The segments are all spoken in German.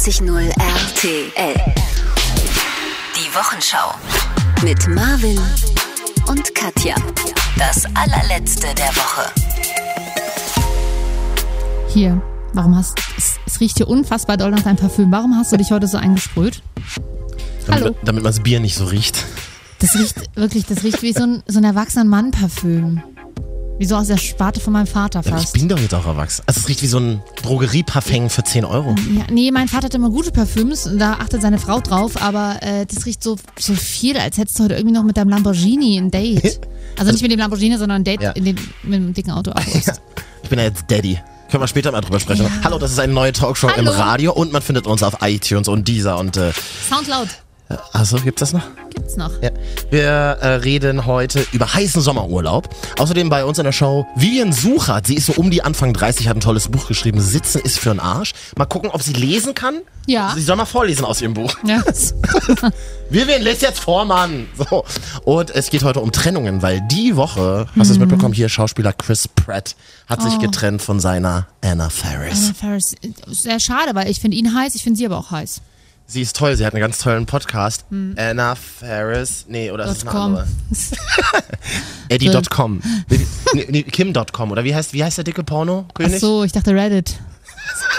94.0 RTL. Die Wochenschau. Mit Marvin und Katja. Das allerletzte der Woche. Hier, warum hast es, es riecht hier unfassbar doll nach deinem Parfüm. Warum hast du dich heute so eingesprüht? Damit, Hallo. damit man das Bier nicht so riecht. Das riecht wirklich, das riecht wie so ein, so ein erwachsener Mann-Parfüm. Wie so aus der Sparte von meinem Vater Ja, Ich fast. bin doch jetzt auch erwachsen. Also es riecht wie so ein Drogerieparfum für 10 Euro. Ja, nee, mein Vater hat immer gute Parfüms und da achtet seine Frau drauf, aber äh, das riecht so, so viel, als hättest du heute irgendwie noch mit deinem Lamborghini ein Date. Also nicht mit dem Lamborghini, sondern ein Date Ja. in dem, mit dem dicken Auto. August. Ich bin ja jetzt Daddy. Können wir später mal drüber sprechen. Ja. Hallo, das ist eine neue Talkshow im Hallo. Radio und man findet uns auf iTunes und dieser und äh, Soundcloud achso, gibt's das noch? gibt's noch. Ja. Wir äh, reden heute über heißen Sommerurlaub. Außerdem bei uns in der Show Vivian Suchert. Sie ist so um die Anfang 30, hat ein tolles Buch geschrieben. Sitzen ist für den Arsch. Mal gucken, ob sie lesen kann. Ja. Sie soll mal vorlesen aus ihrem Buch. Ja. Vivian, lest jetzt vor, Mann. So. Und es geht heute um Trennungen, weil die Woche, hast du es mitbekommen, hier Schauspieler Chris Pratt hat sich Oh. getrennt von seiner Anna Faris. Anna Faris, sehr schade, weil ich finde ihn heiß, ich finde sie aber auch heiß. Sie ist toll, sie hat einen ganz tollen Podcast. Anna Faris, nee, oder ist es eine .com. andere? Eddie.com. Nee, Kim.com, oder wie heißt, wie heißt der dicke Ach Porno-König? so, ich dachte Reddit.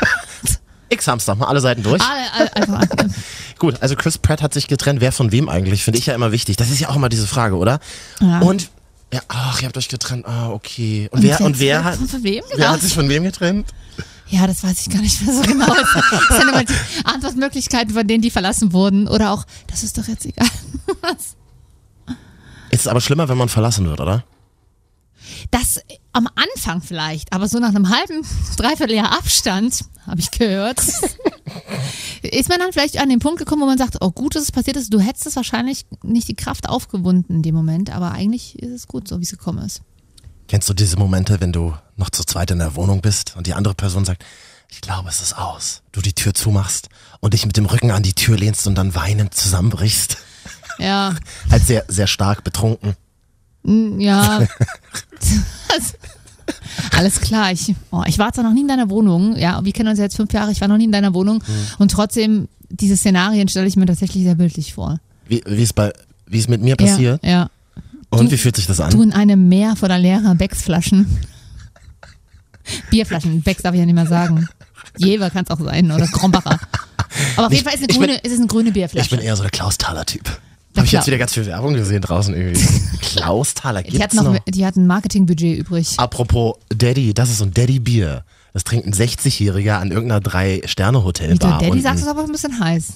X-Hamster, mal alle Seiten durch. Alle, alle, einfach. Gut, also Chris Pratt hat sich getrennt. Wer von wem eigentlich? Finde ich ja immer wichtig. Das ist ja auch immer diese Frage, oder? Ja. Und, ja, ach, ihr habt euch getrennt. Ah, okay. Und, wer, und wer hat, Von, wem? wer Genau. hat sich von wem getrennt? Ja, das weiß ich gar nicht mehr so genau. Das sind immer die Antwortmöglichkeiten von denen, die verlassen wurden. Oder auch, das ist doch jetzt egal. Was? Ist aber schlimmer, wenn man verlassen wird, oder? Das am Anfang vielleicht, aber so nach einem halben, dreiviertel Jahr Abstand, habe ich gehört, ist man dann vielleicht an den Punkt gekommen, wo man sagt, oh gut, dass es passiert ist. Du hättest es wahrscheinlich nicht die Kraft aufgewunden in dem Moment, aber eigentlich ist es gut, so wie es gekommen ist. Kennst du diese Momente, wenn du noch zu zweit in der Wohnung bist und die andere Person sagt, ich glaube, es ist aus. Du die Tür zumachst und dich mit dem Rücken an die Tür lehnst und dann weinend zusammenbrichst. Ja, Halt sehr, sehr stark betrunken. Ja. Alles klar. Ich, oh, ich war zwar noch nie in deiner Wohnung. Ja, wir kennen uns ja jetzt fünf Jahre. Ich war noch nie in deiner Wohnung. Und trotzdem, diese Szenarien stelle ich mir tatsächlich sehr bildlich vor. Wie, es bei, wie es mit mir passiert. Ja, ja. Und Du- wie fühlt sich das Du an? in einem Meer voller leerer Becksflaschen. Bierflaschen. Becks darf ich ja nicht mehr sagen. Jever kann es auch sein oder Krombacher. Aber auf jeden Fall ist, eine ich bin- grüne, ist es eine grüne Ich bin Bierflasche. eher so der Klaus Thaler Typ. Der Habe ich jetzt wieder ganz viel Werbung gesehen draußen irgendwie. Klaus Thaler Die gibt's hatten, noch, noch. die hatten ein Marketingbudget übrig. Apropos Daddy, das ist so ein Daddy Bier. Das trinkt ein 60-Jähriger an irgendeiner Drei-Sterne-Hotelbar. Daddy unten. sagst du aber ein bisschen heiß.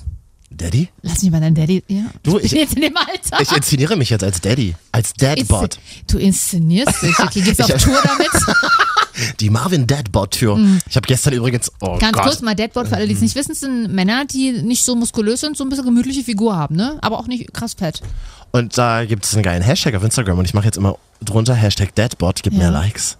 Daddy? Lass mich mal dein Daddy. Ja. Du, ich ich- bin jetzt in dem Alter. Ich inszeniere mich jetzt als Daddy. Als Dadbot. Du inszenierst dich. Okay, gehst auf Tour damit? Marvin Dadbot-Tür. Ich habe gestern übrigens. Oh Ganz Gott. kurz mal, Deadboard, für alle, die es nicht wissen, es sind Männer, die nicht so muskulös sind, so ein bisschen gemütliche Figur haben, ne? Aber auch nicht krass fett. Und da gibt es einen geilen Hashtag auf Instagram und ich mache jetzt immer drunter Hashtag Dadbot, gib Ja. mehr Likes.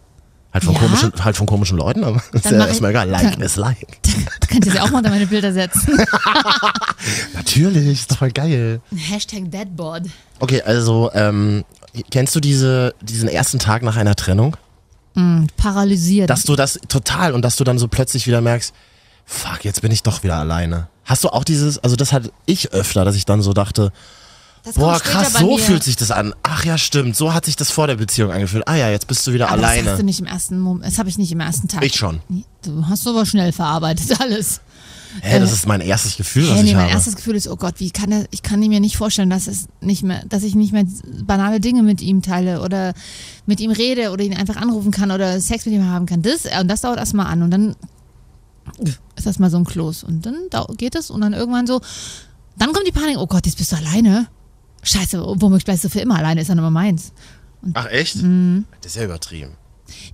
Halt von, Ja? komischen, halt von komischen Leuten, aber ist ja erstmal egal. Like Dann- ist Like. Du könntest ja auch mal unter meine Bilder setzen. Natürlich, ist doch voll geil. Hashtag Deadboard. Okay, also, ähm, kennst du diese, diesen ersten Tag nach einer Trennung? Paralysiert. Dass du das total und dass du dann so plötzlich wieder merkst, fuck, jetzt bin ich doch wieder alleine. Hast du auch dieses, also das hatte ich öfter, dass ich dann so dachte, boah, krass, so mir. fühlt sich das an. Ach ja, stimmt, so hat sich das vor der Beziehung angefühlt. Ah ja, jetzt bist du wieder aber Das hast du alleine. nicht im ersten Moment. Das habe ich nicht im ersten Tag. Ich schon. Du hast aber schnell verarbeitet alles. Hä, das ist mein erstes Gefühl, was nee, ich mein habe. erstes Gefühl ist, oh Gott, wie kann er, ich kann mir nicht vorstellen, dass es nicht mehr, dass ich nicht mehr banale Dinge mit ihm teile oder mit ihm rede oder ihn einfach anrufen kann oder Sex mit ihm haben kann. Das, und das dauert erstmal an und dann ist das mal so ein Kloß und dann geht es und dann irgendwann so, dann kommt die Panik, oh Gott, jetzt bist du alleine. Scheiße, womöglich bleibst du für immer alleine, ist dann immer meins. Ach echt? Mhm. Das ist ja übertrieben.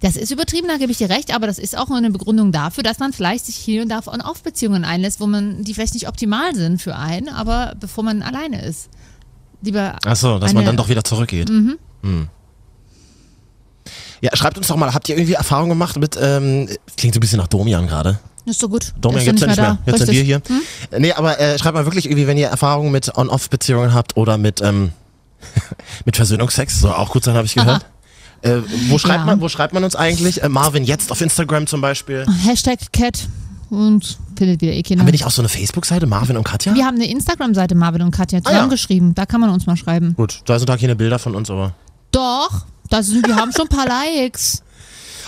Das ist übertrieben, da gebe ich dir recht, aber das ist auch eine Begründung dafür, dass man vielleicht sich hier und da on auf Beziehungen einlässt, wo man, die vielleicht nicht optimal sind für einen, aber bevor man alleine ist. Lieber Ach so, dass man dann doch wieder zurückgeht. Mhm. Hm. Ja, schreibt uns doch mal, habt ihr irgendwie Erfahrung gemacht mit, ähm, klingt so ein bisschen nach Domian gerade. Ist so gut. Domian Ist gibt's ja nicht mehr. da. Jetzt sind wir Richtig. Hm? hier. Nee, aber äh, schreibt mal wirklich irgendwie, wenn ihr Erfahrungen mit On-Off-Beziehungen habt oder mit, ähm, mit Versöhnungsex, soll auch gut sein, habe ich gehört. Äh, wo, schreibt Ja. man, wo schreibt man uns eigentlich? Äh, Marvin jetzt auf Instagram zum Beispiel. Hashtag Cat und findet wieder eh keiner. Haben wir nicht auch so eine Facebook-Seite, Marvin und Katja? Wir haben eine Instagram-Seite, Marvin und Katja, Ah, ja. zusammengeschrieben. Da kann man uns mal schreiben. Gut, da sind da keine Bilder von uns, aber. Doch, das sind, wir haben schon ein paar Likes.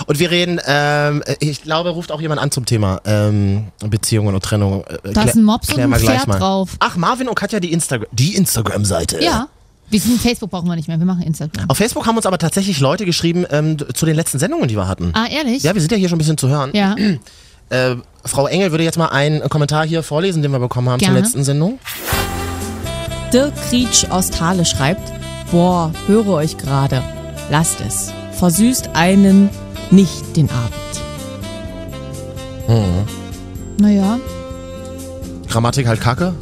Und wir reden, ähm, ich glaube, ruft auch jemand an zum Thema ähm, Beziehungen und Trennung. Äh, Da ist ein Mops und ein Pferd drauf. Ach, Marvin und Katja, die, Instagram die Instagram-Seite. Ja. Wir sind Facebook brauchen wir nicht mehr, wir machen Instagram. Auf Facebook haben uns aber tatsächlich Leute geschrieben ähm, zu den letzten Sendungen, die wir hatten. Ah, ehrlich? Ja, wir sind ja hier schon ein bisschen zu hören. Ja. Äh, Frau Engel würde jetzt mal einen Kommentar hier vorlesen, den wir bekommen haben Gerne. zur letzten Sendung. Dirk Krietsch aus Thale schreibt, boah, höre euch gerade. Lasst es. Versüßt einen nicht den Abend. Naja, Grammatik halt kacke.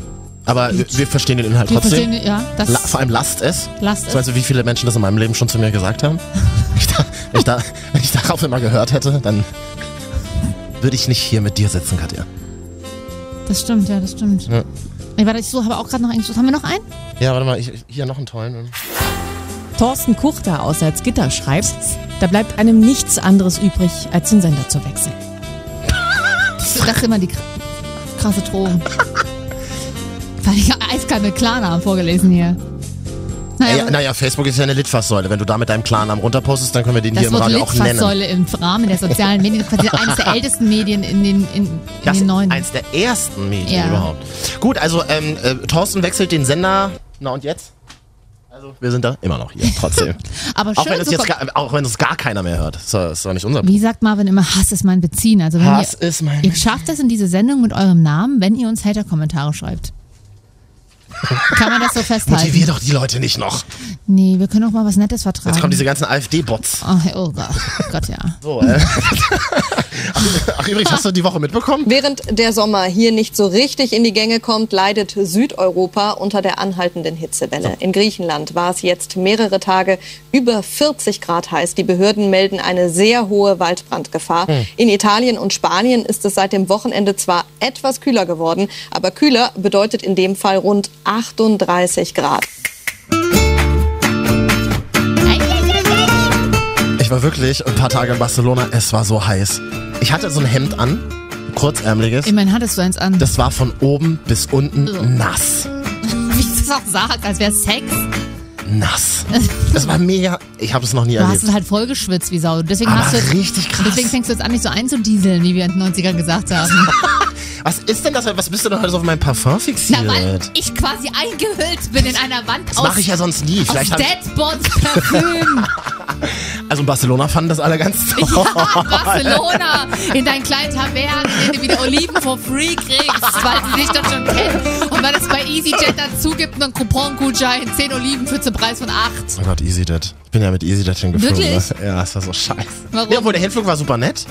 Aber wir, wir verstehen den Inhalt wir trotzdem. verstehen, ja, das La vor allem lasst es. lasst Weißt es. du, wie viele Menschen das in meinem Leben schon zu mir gesagt haben? Ich da, wenn, ich da, wenn ich darauf immer gehört hätte, dann würde ich nicht hier mit dir sitzen, Katja. Das stimmt, ja, das stimmt. Ja. Ey, warte, ich so, habe auch gerade noch einen. Haben wir noch einen? Ja, warte mal, ich, hier noch einen tollen. Thorsten Kuchter aus Salzgitter schreibt, da bleibt einem nichts anderes übrig, als den Sender zu wechseln. Das ist immer die kr- krasse Drohung. Weil ich eiskalt mit Klarnamen vorgelesen hier. Naja, Naja, naja, Facebook ist ja eine Litfaßsäule. Wenn du da mit deinem Klarnamen runterpostest, dann können wir den hier das im Wort Radio auch nennen. Litfaßsäule im Rahmen der sozialen Medien, quasi eines der ältesten Medien in den, in, in Das den neuen. eins der ersten Medien Ja. überhaupt. Gut, also ähm, äh, Thorsten wechselt den Sender. Na und jetzt? Also wir sind da immer noch hier, trotzdem. Aber auch, schön, wenn es jetzt gar, auch wenn es gar keiner mehr hört. Das ist doch nicht unser Wie sagt Marvin immer, Hass ist mein Beziehen. Also wenn Hass ihr, ist mein ihr schafft es in diese Sendung mit eurem Namen, wenn ihr uns Hater-Kommentare schreibt. Kann man das so festhalten? Motivier doch die Leute nicht noch. Nee, wir können auch mal was Nettes vertragen. Jetzt kommen diese ganzen AfD-Bots. oh, oh Gott, Gott ja. So, äh. Ach, übrigens, hast du die Woche mitbekommen? Während der Sommer hier nicht so richtig in die Gänge kommt, leidet Südeuropa unter der anhaltenden Hitzewelle. In Griechenland war es jetzt mehrere Tage über 40 Grad heiß. Die Behörden melden eine sehr hohe Waldbrandgefahr. In Italien und Spanien ist es seit dem Wochenende zwar etwas kühler geworden, aber kühler bedeutet in dem Fall rund 38 Grad. Ich war wirklich ein paar Tage in Barcelona. Es war so heiß. Ich hatte so ein Hemd an, kurzärmeliges. Immerhin hattest du eins an. Das war von oben bis unten Ugh. nass. Wie ich das auch sagt, als wäre Sex. Nass. Das war mega. Ich habe es noch nie Du hast erlebt. es halt voll geschwitzt wie Sau. Deswegen, Aber hast du richtig krass. deswegen fängst du jetzt an, nicht so einzudieseln, wie wir in den 90ern gesagt haben. Was ist denn das? Was bist du denn heute so auf mein Parfum Na, fixiert? weil ich quasi eingehüllt bin in einer Wand das aus, mache ich ja sonst nie. aus Vielleicht hab ich, Deadbots Parfüm. also in Barcelona fanden das alle ganz toll. Ja, Barcelona, in deinen kleinen Tavernen, in denen du wieder Oliven for free kriegst, weil sie dich doch schon kennen. Und weil es bei EasyJet dazu gibt, einen Coupon-Gutschein, 10 Oliven für zum Preis von 8. Oh Gott, EasyJet. Ich bin ja mit EasyJet hingeflogen. Wirklich? Ne? Ja, das war so scheiße. Warum? Ja, obwohl der Hinflug war super nett.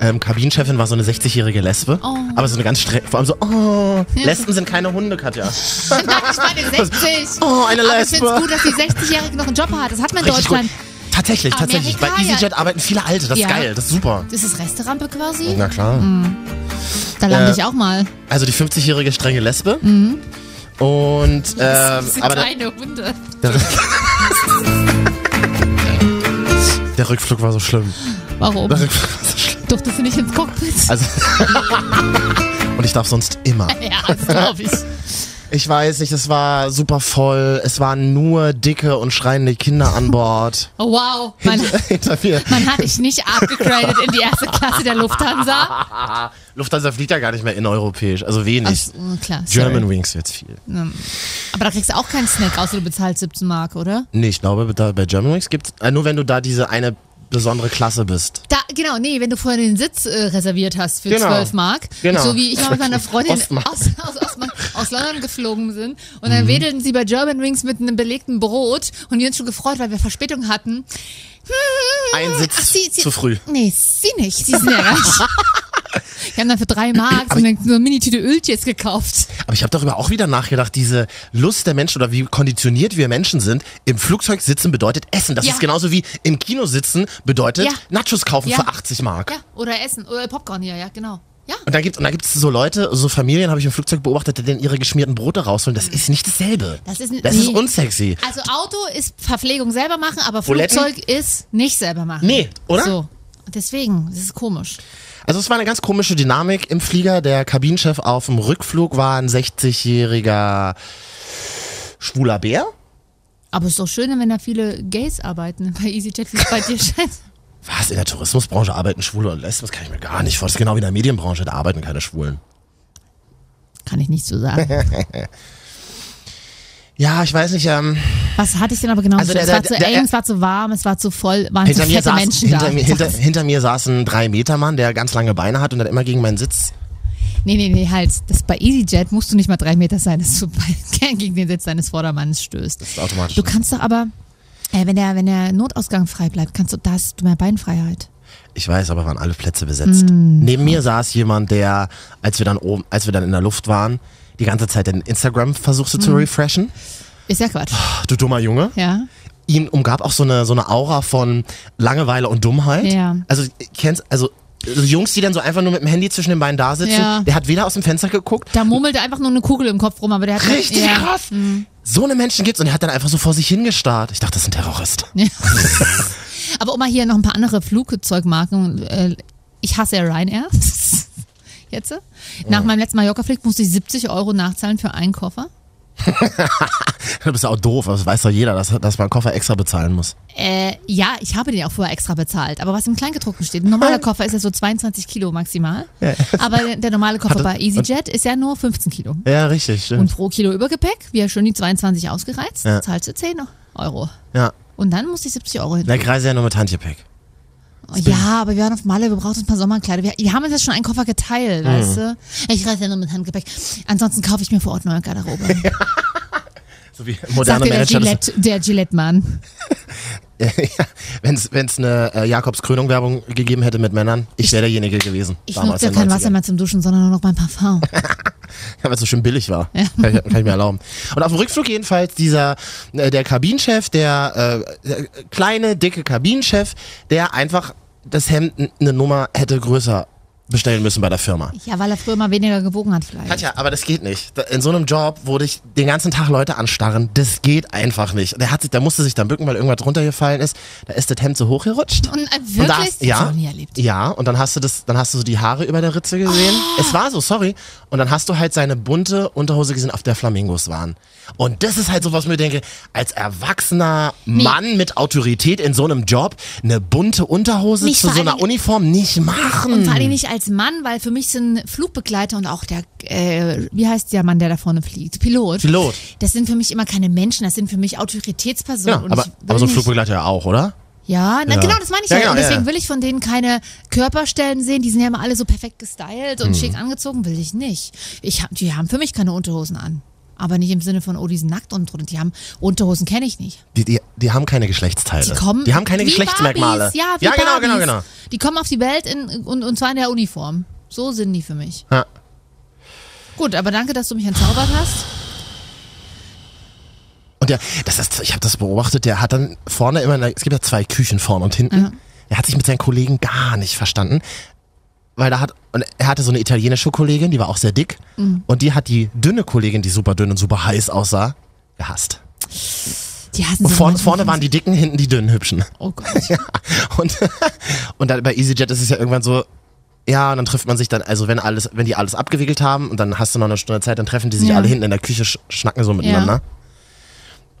Ähm, Kabinenchefin war so eine 60-jährige Lesbe. Oh. Aber so eine ganz streng. Vor allem so, oh, Lesben sind keine Hunde, Katja. Nein, ich meine 60. Oh, eine Aber ich Lesbe. finde es gut, dass die 60-Jährige noch einen Job hat. Das hat man in Richtig gut. Deutschland. Tatsächlich, tatsächlich. Bei Amerika, ja. EasyJet arbeiten viele Alte. Das ist Ja. geil. Das ist super. Das ist Resterampe quasi. Na klar. Da lande Äh, ich auch mal. Also die 50-jährige strenge Lesbe. Mhm. Und, ähm, Das sind aber kleine Hunde. der, der Rückflug war so schlimm. Warum? Der Rückflug. Durftest du nicht ins Cockpit? Also. Und ich darf sonst immer. Ja, das glaube ich. Ich weiß nicht, es war super voll. Es waren nur dicke und schreiende Kinder an Bord. Oh, wow. Man, Hinter, hinter man hat dich nicht abgegradet in die erste Klasse der Lufthansa. Lufthansa fliegt ja gar nicht mehr innereuropäisch, also wenig. Ach, klar, sorry. German Wings jetzt viel. Aber da kriegst du auch keinen Snack, außer du bezahlst 17 Mark, oder? Nee, ich glaube, da bei German Wings gibt's äh, nur wenn du da diese eine besondere Klasse bist. Da, genau, nee, wenn du vorher den Sitz äh, reserviert hast für Genau. 12 Mark. Genau. So wie ich mal mit meiner Freundin aus, aus, aus, aus London geflogen sind. Und Mhm. dann wedelten sie bei German Wings mit einem belegten Brot und wir uns schon gefreut, weil wir Verspätung hatten. Ein Sitz Ach, sie, sie, zu früh. Nee, sie nicht. Sie sind ja Wir haben dann für drei Mark so eine, so eine Mini-Tüte Öltjes gekauft. Aber ich habe darüber auch wieder nachgedacht, diese Lust der Menschen oder wie konditioniert wir Menschen sind. Im Flugzeug sitzen bedeutet Essen. Das Ja. ist genauso wie im Kino sitzen bedeutet Ja. Nachos kaufen Ja. für 80 Mark. Ja, oder Essen, oder Popcorn hier, ja, genau. Ja. Und dann gibt und gibt's so Leute, so Familien habe ich im Flugzeug beobachtet, die dann ihre geschmierten Brote rausholen. Das ist nicht dasselbe. Das ist, Das nee. ist unsexy. Also Auto ist Verpflegung selber machen, aber Buletten? Flugzeug ist nicht selber machen. Nee, oder? So. Deswegen, das ist komisch. Also es war eine ganz komische Dynamik im Flieger. Der Kabinenchef auf dem Rückflug war ein 60-jähriger schwuler Bär. Aber es ist doch schön, wenn da viele Gays arbeiten bei EasyJet, wie es bei dir scheint. Was? In der Tourismusbranche arbeiten Schwule und Lesben? Das kann ich mir gar nicht vorstellen. Das ist genau wie in der Medienbranche, da arbeiten keine Schwulen. Kann ich nicht so sagen. Ja, ich weiß nicht, ähm, Was hatte ich denn aber genau? Also es der- war der- zu der- eng, es war zu warm, es war zu voll, waren zu hinter mir, fette saß, Menschen hinter, da. mir, hinter, hinter mir saß ein Drei-Meter-Mann, der ganz lange Beine hat und dann immer gegen meinen Sitz. Nee, nee, nee, halt. Das bei EasyJet musst du nicht mal drei Meter sein, dass du gegen den Sitz deines Vordermanns stößt. Das ist automatisch. Du kannst doch aber, äh, wenn, der, wenn der Notausgang frei bleibt, kannst du, da hast du mehr Beinfreiheit. Ich weiß, aber waren alle Plätze besetzt. Mm. Neben mir saß jemand, der, als wir dann oben, als wir dann in der Luft waren, die ganze Zeit den Instagram versuchte Mm. zu refreshen. Ist ja Quatsch. Du dummer Junge. Ja. Ihn umgab auch so eine, so eine Aura von Langeweile und Dummheit. Ja. Also, kennst, also, so Jungs, die dann so einfach nur mit dem Handy zwischen den Beinen da sitzen. Ja. Der hat weder aus dem Fenster geguckt. Da murmelte einfach nur eine Kugel im Kopf rum, aber der hat Richtig ja. krass. So eine Menschen gibt's und er hat dann einfach so vor sich hingestarrt. Ich dachte, das ist ein Terrorist. Ja. Aber um mal hier noch ein paar andere Flugzeugmarken. Äh, ich hasse ja Ryanair. Jetzt. Nach meinem letzten Mallorca-Flieg musste ich 70 Euro nachzahlen für einen Koffer. Du bist ja auch doof, aber das weiß doch jeder, dass, dass man einen Koffer extra bezahlen muss. Äh, ja, ich habe den auch vorher extra bezahlt. Aber was im Kleingedruckten steht, ein normaler Koffer ist ja so 22 Kilo maximal. Aber der, der normale Koffer Hatte- bei EasyJet ist ja nur 15 Kilo. Ja, richtig, stimmt. Und pro Kilo Übergepäck, wie ja schon die 22 ausgereizt, Ja. zahlst du 10 Euro. ja. Und dann musste ich 70 Euro hin. Der Kreis ja nur mit Handgepäck. Ja, aber wir waren auf Malle, wir brauchten ein paar Sommerkleider. Wir, wir haben uns jetzt schon einen Koffer geteilt, weißt du? Ich reise ja nur mit Handgepäck. Ansonsten kaufe ich mir vor Ort neue Garderobe. So wie moderne Sagte der Manager. Gillette, der Gillette-Mann. Ja, Wenn es eine äh, Jakobs Krönung-Werbung gegeben hätte mit Männern, ich wäre derjenige gewesen. Ich nutze ja kein Wasser 90ern. mehr zum Duschen, sondern nur noch mein Parfum. Ja, weil es so schön billig war. Ja. Kann, ich, kann ich mir erlauben. Und auf dem Rückflug jedenfalls dieser, äh, der Kabinenchef, der, äh, der kleine, dicke Kabinenchef, der einfach das Hemd eine Nummer hätte größer bestellen müssen bei der Firma. Ja, weil er früher mal weniger gewogen hat vielleicht. Katja, aber das geht nicht. In so einem Job, wo dich den ganzen Tag Leute anstarren, das geht einfach nicht. Der, hat sich, der musste sich dann bücken, weil irgendwas runtergefallen ist. Da ist das Hemd so hochgerutscht. Und äh, Und wirklich? da ja, ich nie erlebt. ja, und dann hast du das, dann hast du so die Haare über der Ritze gesehen. Es war so, sorry. Und dann hast du halt seine bunte Unterhose gesehen, auf der Flamingos waren. Und das ist halt so, was ich mir denke, als erwachsener Mann mit Autorität in so einem Job, eine bunte Unterhose Nicht zu so einer Uniform nicht machen. Und vor allem nicht als Mann, weil für mich sind Flugbegleiter und auch der, äh, wie heißt der Mann, der da vorne fliegt? Pilot. Pilot. Das sind für mich immer keine Menschen, das sind für mich Autoritätspersonen. Ja, aber, aber so ein Flugbegleiter ja auch, oder? Ja, na, Ja. genau, das meine ich Ja, ja. genau, und deswegen ja, will ich von denen keine Körperstellen sehen. Die sind ja immer alle so perfekt gestylt Hm. und schick angezogen, will ich nicht. Ich die haben für mich keine Unterhosen an. Aber nicht im Sinne von, oh, die sind nackt und drunter. Die haben Unterhosen kenne ich nicht. Die, die, die haben keine Geschlechtsteile. Die kommen. die haben keine Geschlechtsmerkmale. Barbies, ja, ja genau, genau, genau. Die kommen auf die Welt in, und, und zwar in der Uniform. So sind die für mich. Ja. Gut, aber danke, dass du mich entzaubert hast. Und der, das ist, ich habe das beobachtet, der hat dann vorne immer, es gibt ja zwei Küchen vorne und hinten. Er hat sich mit seinen Kollegen gar nicht verstanden, weil da hat, und er hatte so eine italienische Kollegin, die war auch sehr dick, und die hat die dünne Kollegin, die super dünn und super heiß aussah, gehasst. Die hassen Und so vorne, vorne waren die dicken, hinten die dünnen hübschen. Oh Gott. Und, und dann bei EasyJet ist es ja irgendwann so, ja, und dann trifft man sich dann, also wenn alles, wenn die alles abgewickelt haben und dann hast du noch eine Stunde Zeit, dann treffen die sich Ja. alle hinten in der Küche, sch schnacken so miteinander.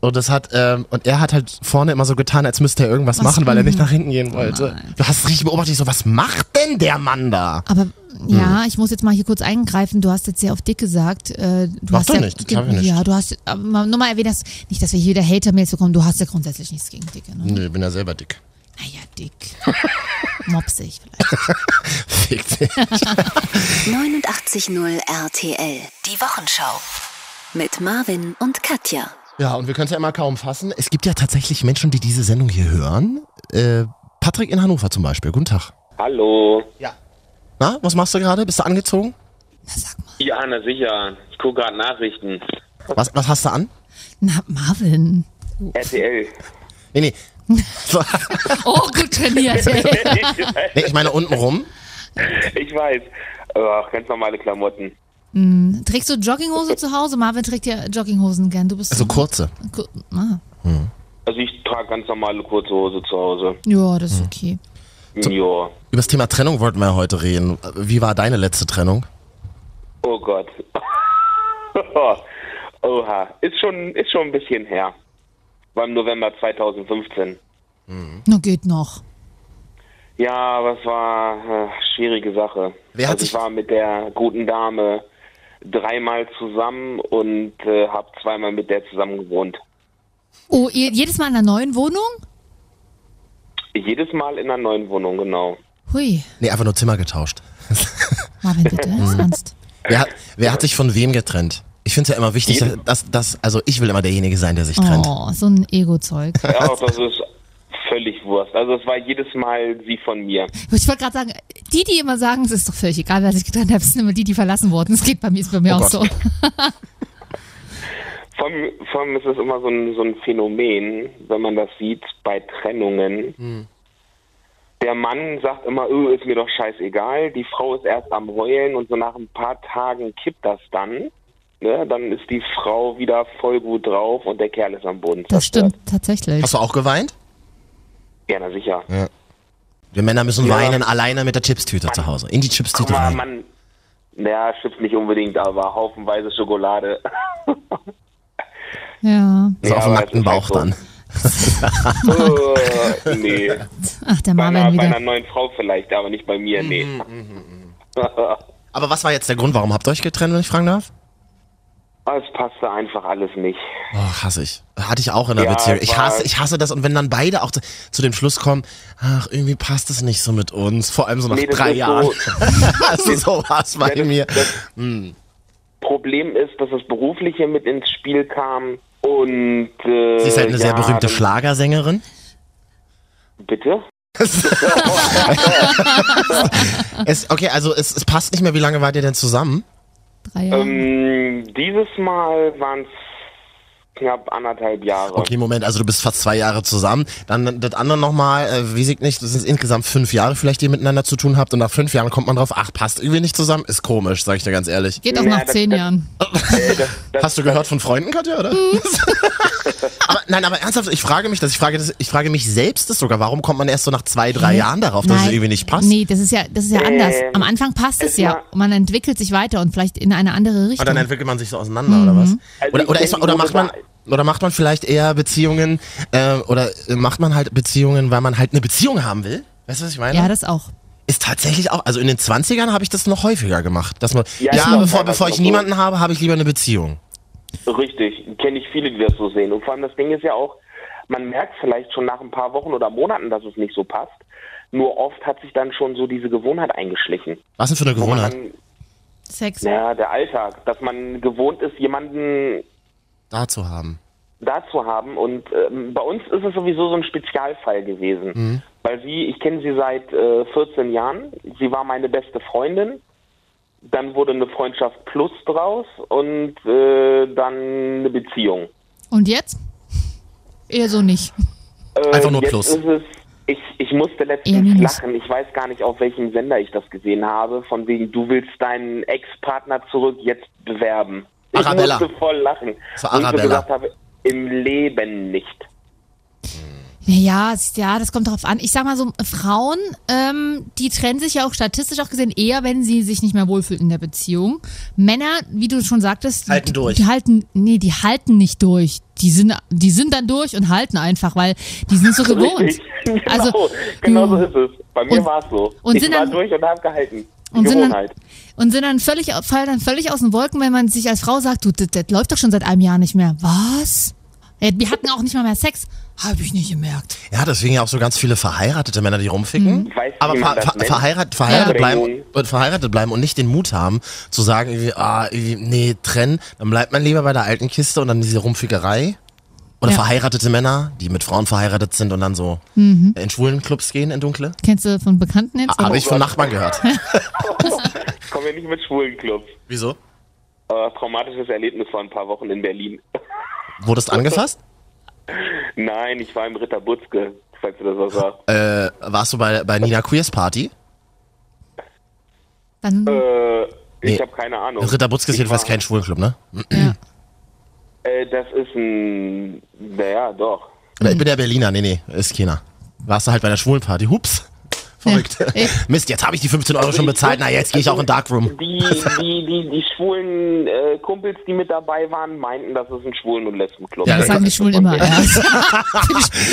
Und das hat, ähm, und er hat halt vorne immer so getan, als müsste er irgendwas Was? machen, weil er nicht Mhm. nach hinten gehen wollte. nein. du hast es richtig beobachtet, ich so, was macht denn der Mann da? Aber ja, Hm. ich muss jetzt mal hier kurz eingreifen. Du hast jetzt sehr auf dick gesagt. Äh, du Mach hast doch ja, nicht, das hab ich nicht. Ja, du hast, nur mal erwähnt, dass, nicht, dass wir hier wieder Hater-Mails bekommen. Du hast ja grundsätzlich nichts gegen Dicke, ne? Nö, ich bin ja selber dick. Naja, dick. Mopsig vielleicht. Fick dich. 89.0 RTL. Die Wochenschau. Mit Marvin und Katja. Ja, und wir können es ja immer kaum fassen. Es gibt ja tatsächlich Menschen, die diese Sendung hier hören. Äh, Patrick in Hannover zum Beispiel. Guten Tag. Hallo. Ja. Na, was machst du gerade? Bist du angezogen? Na, sag mal. Ja, na sicher. Ich gucke gerade Nachrichten. Was, was hast du an? Na, Marvin. RTL. Nee, nee. Oh, gut trainiert. nee ich meine unten rum. ich weiß. Ach, ganz normale Klamotten. Trägst du Jogginghose zu Hause? Marvin trägt ja Jogginghosen gern. Du bist Also kurze. Ku- ah. Also ich trage ganz normale kurze Hose zu Hause. Ja, das ist okay. Jo. Über das Thema Trennung wollten wir ja heute reden. Wie war deine letzte Trennung? Oh Gott. Oha. Ist schon, ist schon ein bisschen her. War im November 2015. Na, geht noch. Ja, aber es war äh, schwierige Sache. Wer hat also ich sich- war mit der guten Dame dreimal zusammen und äh, habe zweimal mit der zusammen gewohnt. Oh, ihr, jedes Mal in einer neuen Wohnung? Jedes Mal in einer neuen Wohnung, genau. Hui, Nee, einfach nur Zimmer getauscht. Marvin, bitte, ist ernst. Wer hat, wer hat sich von wem getrennt? Ich finde es ja immer wichtig, dass, dass, dass, also ich will immer derjenige sein, der sich trennt. Oh, so ein Ego-Zeug. Ja, das ist völlig Wurst. Also es war jedes Mal sie von mir. Ich wollte gerade sagen, die, die immer sagen, es ist doch völlig egal, wer sich getrennt hat, sind immer die, die verlassen wurden. Das geht bei mir, ist bei mir Oh auch Gott. so. Vor allem, vor allem ist es immer so ein, so ein Phänomen, wenn man das sieht bei Trennungen. Der Mann sagt immer, oh, ist mir doch scheißegal. Die Frau ist erst am Heulen und so nach ein paar Tagen kippt das dann. Ne? Dann ist die Frau wieder voll gut drauf und der Kerl ist am Boden Das zerstört. stimmt tatsächlich. Hast du auch geweint? Ja, na sicher. Wir Männer müssen Ja. weinen alleine mit der Chipstüte zu Hause. In die Chipstüte mal, rein. man, ja, stimmt nicht unbedingt, aber haufenweise Schokolade. Ja. So Ja, auf dem nackten ist halt Bauch so. dann. oh, nee. Ach, der Bei einer, Marvin bei einer wieder. neuen Frau vielleicht, aber nicht bei mir, nee. Aber was war jetzt der Grund, warum habt ihr euch getrennt, wenn ich fragen darf? Es passte einfach alles nicht. Oh, hasse ich. Hatte ich auch in der Ja, Beziehung. Ich war- hasse, ich hasse das. Und wenn dann beide auch zu, zu dem Schluss kommen, ach, irgendwie passt es nicht so mit uns. Vor allem so nach Nee, drei Jahren. so- also sowas bei Ja, das- mir. das Problem ist, dass das Berufliche mit ins Spiel kam und äh, Sie ist halt eine sehr ja, berühmte dann- Schlagersängerin. Bitte? Es, okay, also es, es passt nicht mehr. Wie lange wart ihr denn zusammen? Drei Jahre. Ähm, dieses Mal waren es knapp anderthalb Jahre. Okay, Moment, also du bist fast zwei Jahre zusammen. Dann das andere nochmal, äh, weiß ich nicht, das sind insgesamt fünf Jahre vielleicht, die ihr miteinander zu tun habt. Und nach fünf Jahren kommt man drauf, ach, passt irgendwie nicht zusammen. Ist komisch, sag ich dir ganz ehrlich. Geht auch Ja, nach das- zehn das- Jahren. Äh, das, das, Hast du gehört von Freunden, Katja, oder? aber nein, aber ernsthaft, ich frage mich das, ich frage das, ich frage mich selbst das sogar, warum kommt man erst so nach zwei, drei Jahren darauf, dass es irgendwie nicht passt? Nee, das ist ja, das ist ja anders. Ähm, Am Anfang passt es ja. Und man entwickelt sich weiter und vielleicht in eine andere Und Richtung. dann entwickelt man sich so auseinander, oder was? Also Oder, oder, ist, oder macht man, oder macht man vielleicht eher Beziehungen, äh, oder macht man halt Beziehungen, weil man halt eine Beziehung haben will? Weißt du, was ich meine? ja, das auch. Ist tatsächlich auch, also in den 20ern habe ich das noch häufiger gemacht. Dass man, ja, Ja, bevor, bevor ich auch so. niemanden habe, habe ich lieber eine Beziehung. Richtig, kenne ich viele, die das so sehen. Und vor allem das Ding ist ja auch, man merkt vielleicht schon nach ein paar Wochen oder Monaten, dass es nicht so passt. Nur oft hat sich dann schon so diese Gewohnheit eingeschlichen. Was denn für eine Gewohnheit? Sex. ja, der Alltag, dass man gewohnt ist, jemanden Da zu haben. da zu haben. Und ähm, bei uns ist es sowieso so ein Spezialfall gewesen. Weil sie, ich kenne sie seit äh, 14 Jahren. Sie war meine beste Freundin. Dann wurde eine Freundschaft plus draus und äh, dann eine Beziehung. Und jetzt? Eher so nicht. Äh, Einfach nur jetzt plus. Ist es, ich, ich musste letztens lachen. Ich weiß gar nicht, auf welchem Sender ich das gesehen habe. Von wegen, du willst deinen Ex-Partner zurück jetzt bewerben. Ich Arabella. musste voll lachen. Das war Und ich so Arabella. gesagt habe, im Leben nicht. Ja, es- ja, das kommt darauf an. Ich sag mal so, Frauen, ähm, die trennen sich ja auch statistisch auch gesehen eher, wenn sie sich nicht mehr wohlfühlen in der Beziehung. Männer, wie du schon sagtest, Halten die, durch. Die halten, nee, die halten nicht durch. Die sind, die sind dann durch und halten einfach, weil die sind so gewohnt. Genau, Also, genau so du- ist es. Bei mir Und- war es so. und ich sind war dann- durch und habe gehalten. Die und sind dann, Gewohnheit. Und sind dann völlig, fallen dann völlig aus den Wolken, wenn man sich als Frau sagt, du, das, das läuft doch schon seit einem Jahr nicht mehr. Was? Wir hatten auch nicht mal mehr Sex. Habe ich nicht gemerkt. Ja, deswegen ja auch so ganz viele verheiratete Männer, die rumficken. Ich weiß nicht, Aber ver ver nennt. verheiratet, verheiratet, Ja. bleiben, und verheiratet bleiben und nicht den Mut haben, zu sagen, ah, nee, trennen, dann bleibt man lieber bei der alten Kiste und dann diese Rumfickerei. Oder Ja. verheiratete Männer, die mit Frauen verheiratet sind und dann so Mhm. in schwulen Clubs gehen, in dunkle. Kennst du von Bekannten jetzt? Habe ich von Nachbarn gehört. Ich komme ja nicht mit schwulen Clubs. Wieso? Äh, traumatisches Erlebnis vor ein paar Wochen in Berlin. Wurdest angefasst? Nein, ich war im Ritter Butzke, falls du das was sagst. Äh, warst du bei, bei Nina Queers Party? Dann, Äh, ich Nee. habe keine Ahnung. Ritter Butzke ist Ich jedenfalls kein Schwulenclub, ne? ja. Äh, das ist ein. Naja, doch. Ich bin der Berliner, nee, nee, ist keiner. Warst du halt bei der Schwulenparty, hups. Verrückt. Ja. Mist, jetzt habe ich die 15 Euro schon bezahlt. Na, jetzt gehe ich auch in Darkroom. Die, die, die, die schwulen äh, Kumpels, die mit dabei waren, meinten, das ist ein Schwulen- und Lesbenclub. Ja, Das sagen die Schwulen immer. Ja.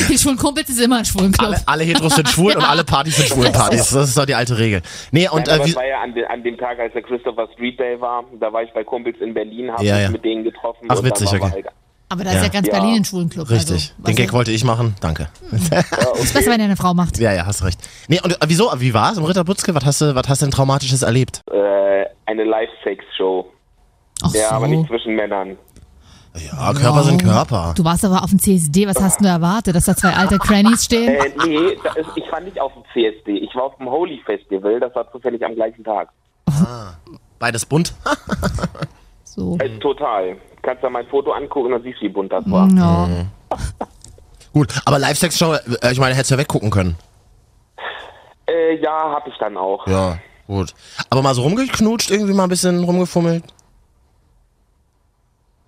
Die, schwulen Kumpels ist immer ein Schwulenclub. Alle, alle Heteros sind schwul und alle Partys sind schwulen Partys. Das ist doch die alte Regel. Nee, und Nein, äh, das war ja an, de, an dem Tag, als der Christopher Street Day war. Da war ich bei Kumpels in Berlin, habe Ja, mich mit denen getroffen. Ach, witzig, okay. Halt, Aber da ist ja, ganz Ja. Berlin ein Schwulenclub. richtig. Also, Den Gag wollte ich machen. Danke. ist besser, wenn er eine Frau macht. Ja, ja, hast recht. Nee, und äh, wieso? Wie war's im Ritter Butzke? Was hast du, was hast du denn Traumatisches erlebt? äh, eine Live-Sex-Show. Ach Ja, so. aber nicht zwischen Männern. Ja, Körper sind Körper. Du warst aber auf dem CSD, was hast du erwartet? Dass da zwei alte Crannies stehen? Äh, nee, da ist, ich war nicht auf dem CSD. Ich war auf dem Holy Festival. Das war zufällig am gleichen Tag. Beides bunt. So. Äh, total. Kannst da mein Foto angucken und siehst, wie bunt das war. No. Gut, aber Live-Sex-Show, äh, ich meine, hättest du ja weggucken können. Äh, ja, hab ich dann auch. Ja, gut. Aber mal so rumgeknutscht, irgendwie mal ein bisschen rumgefummelt?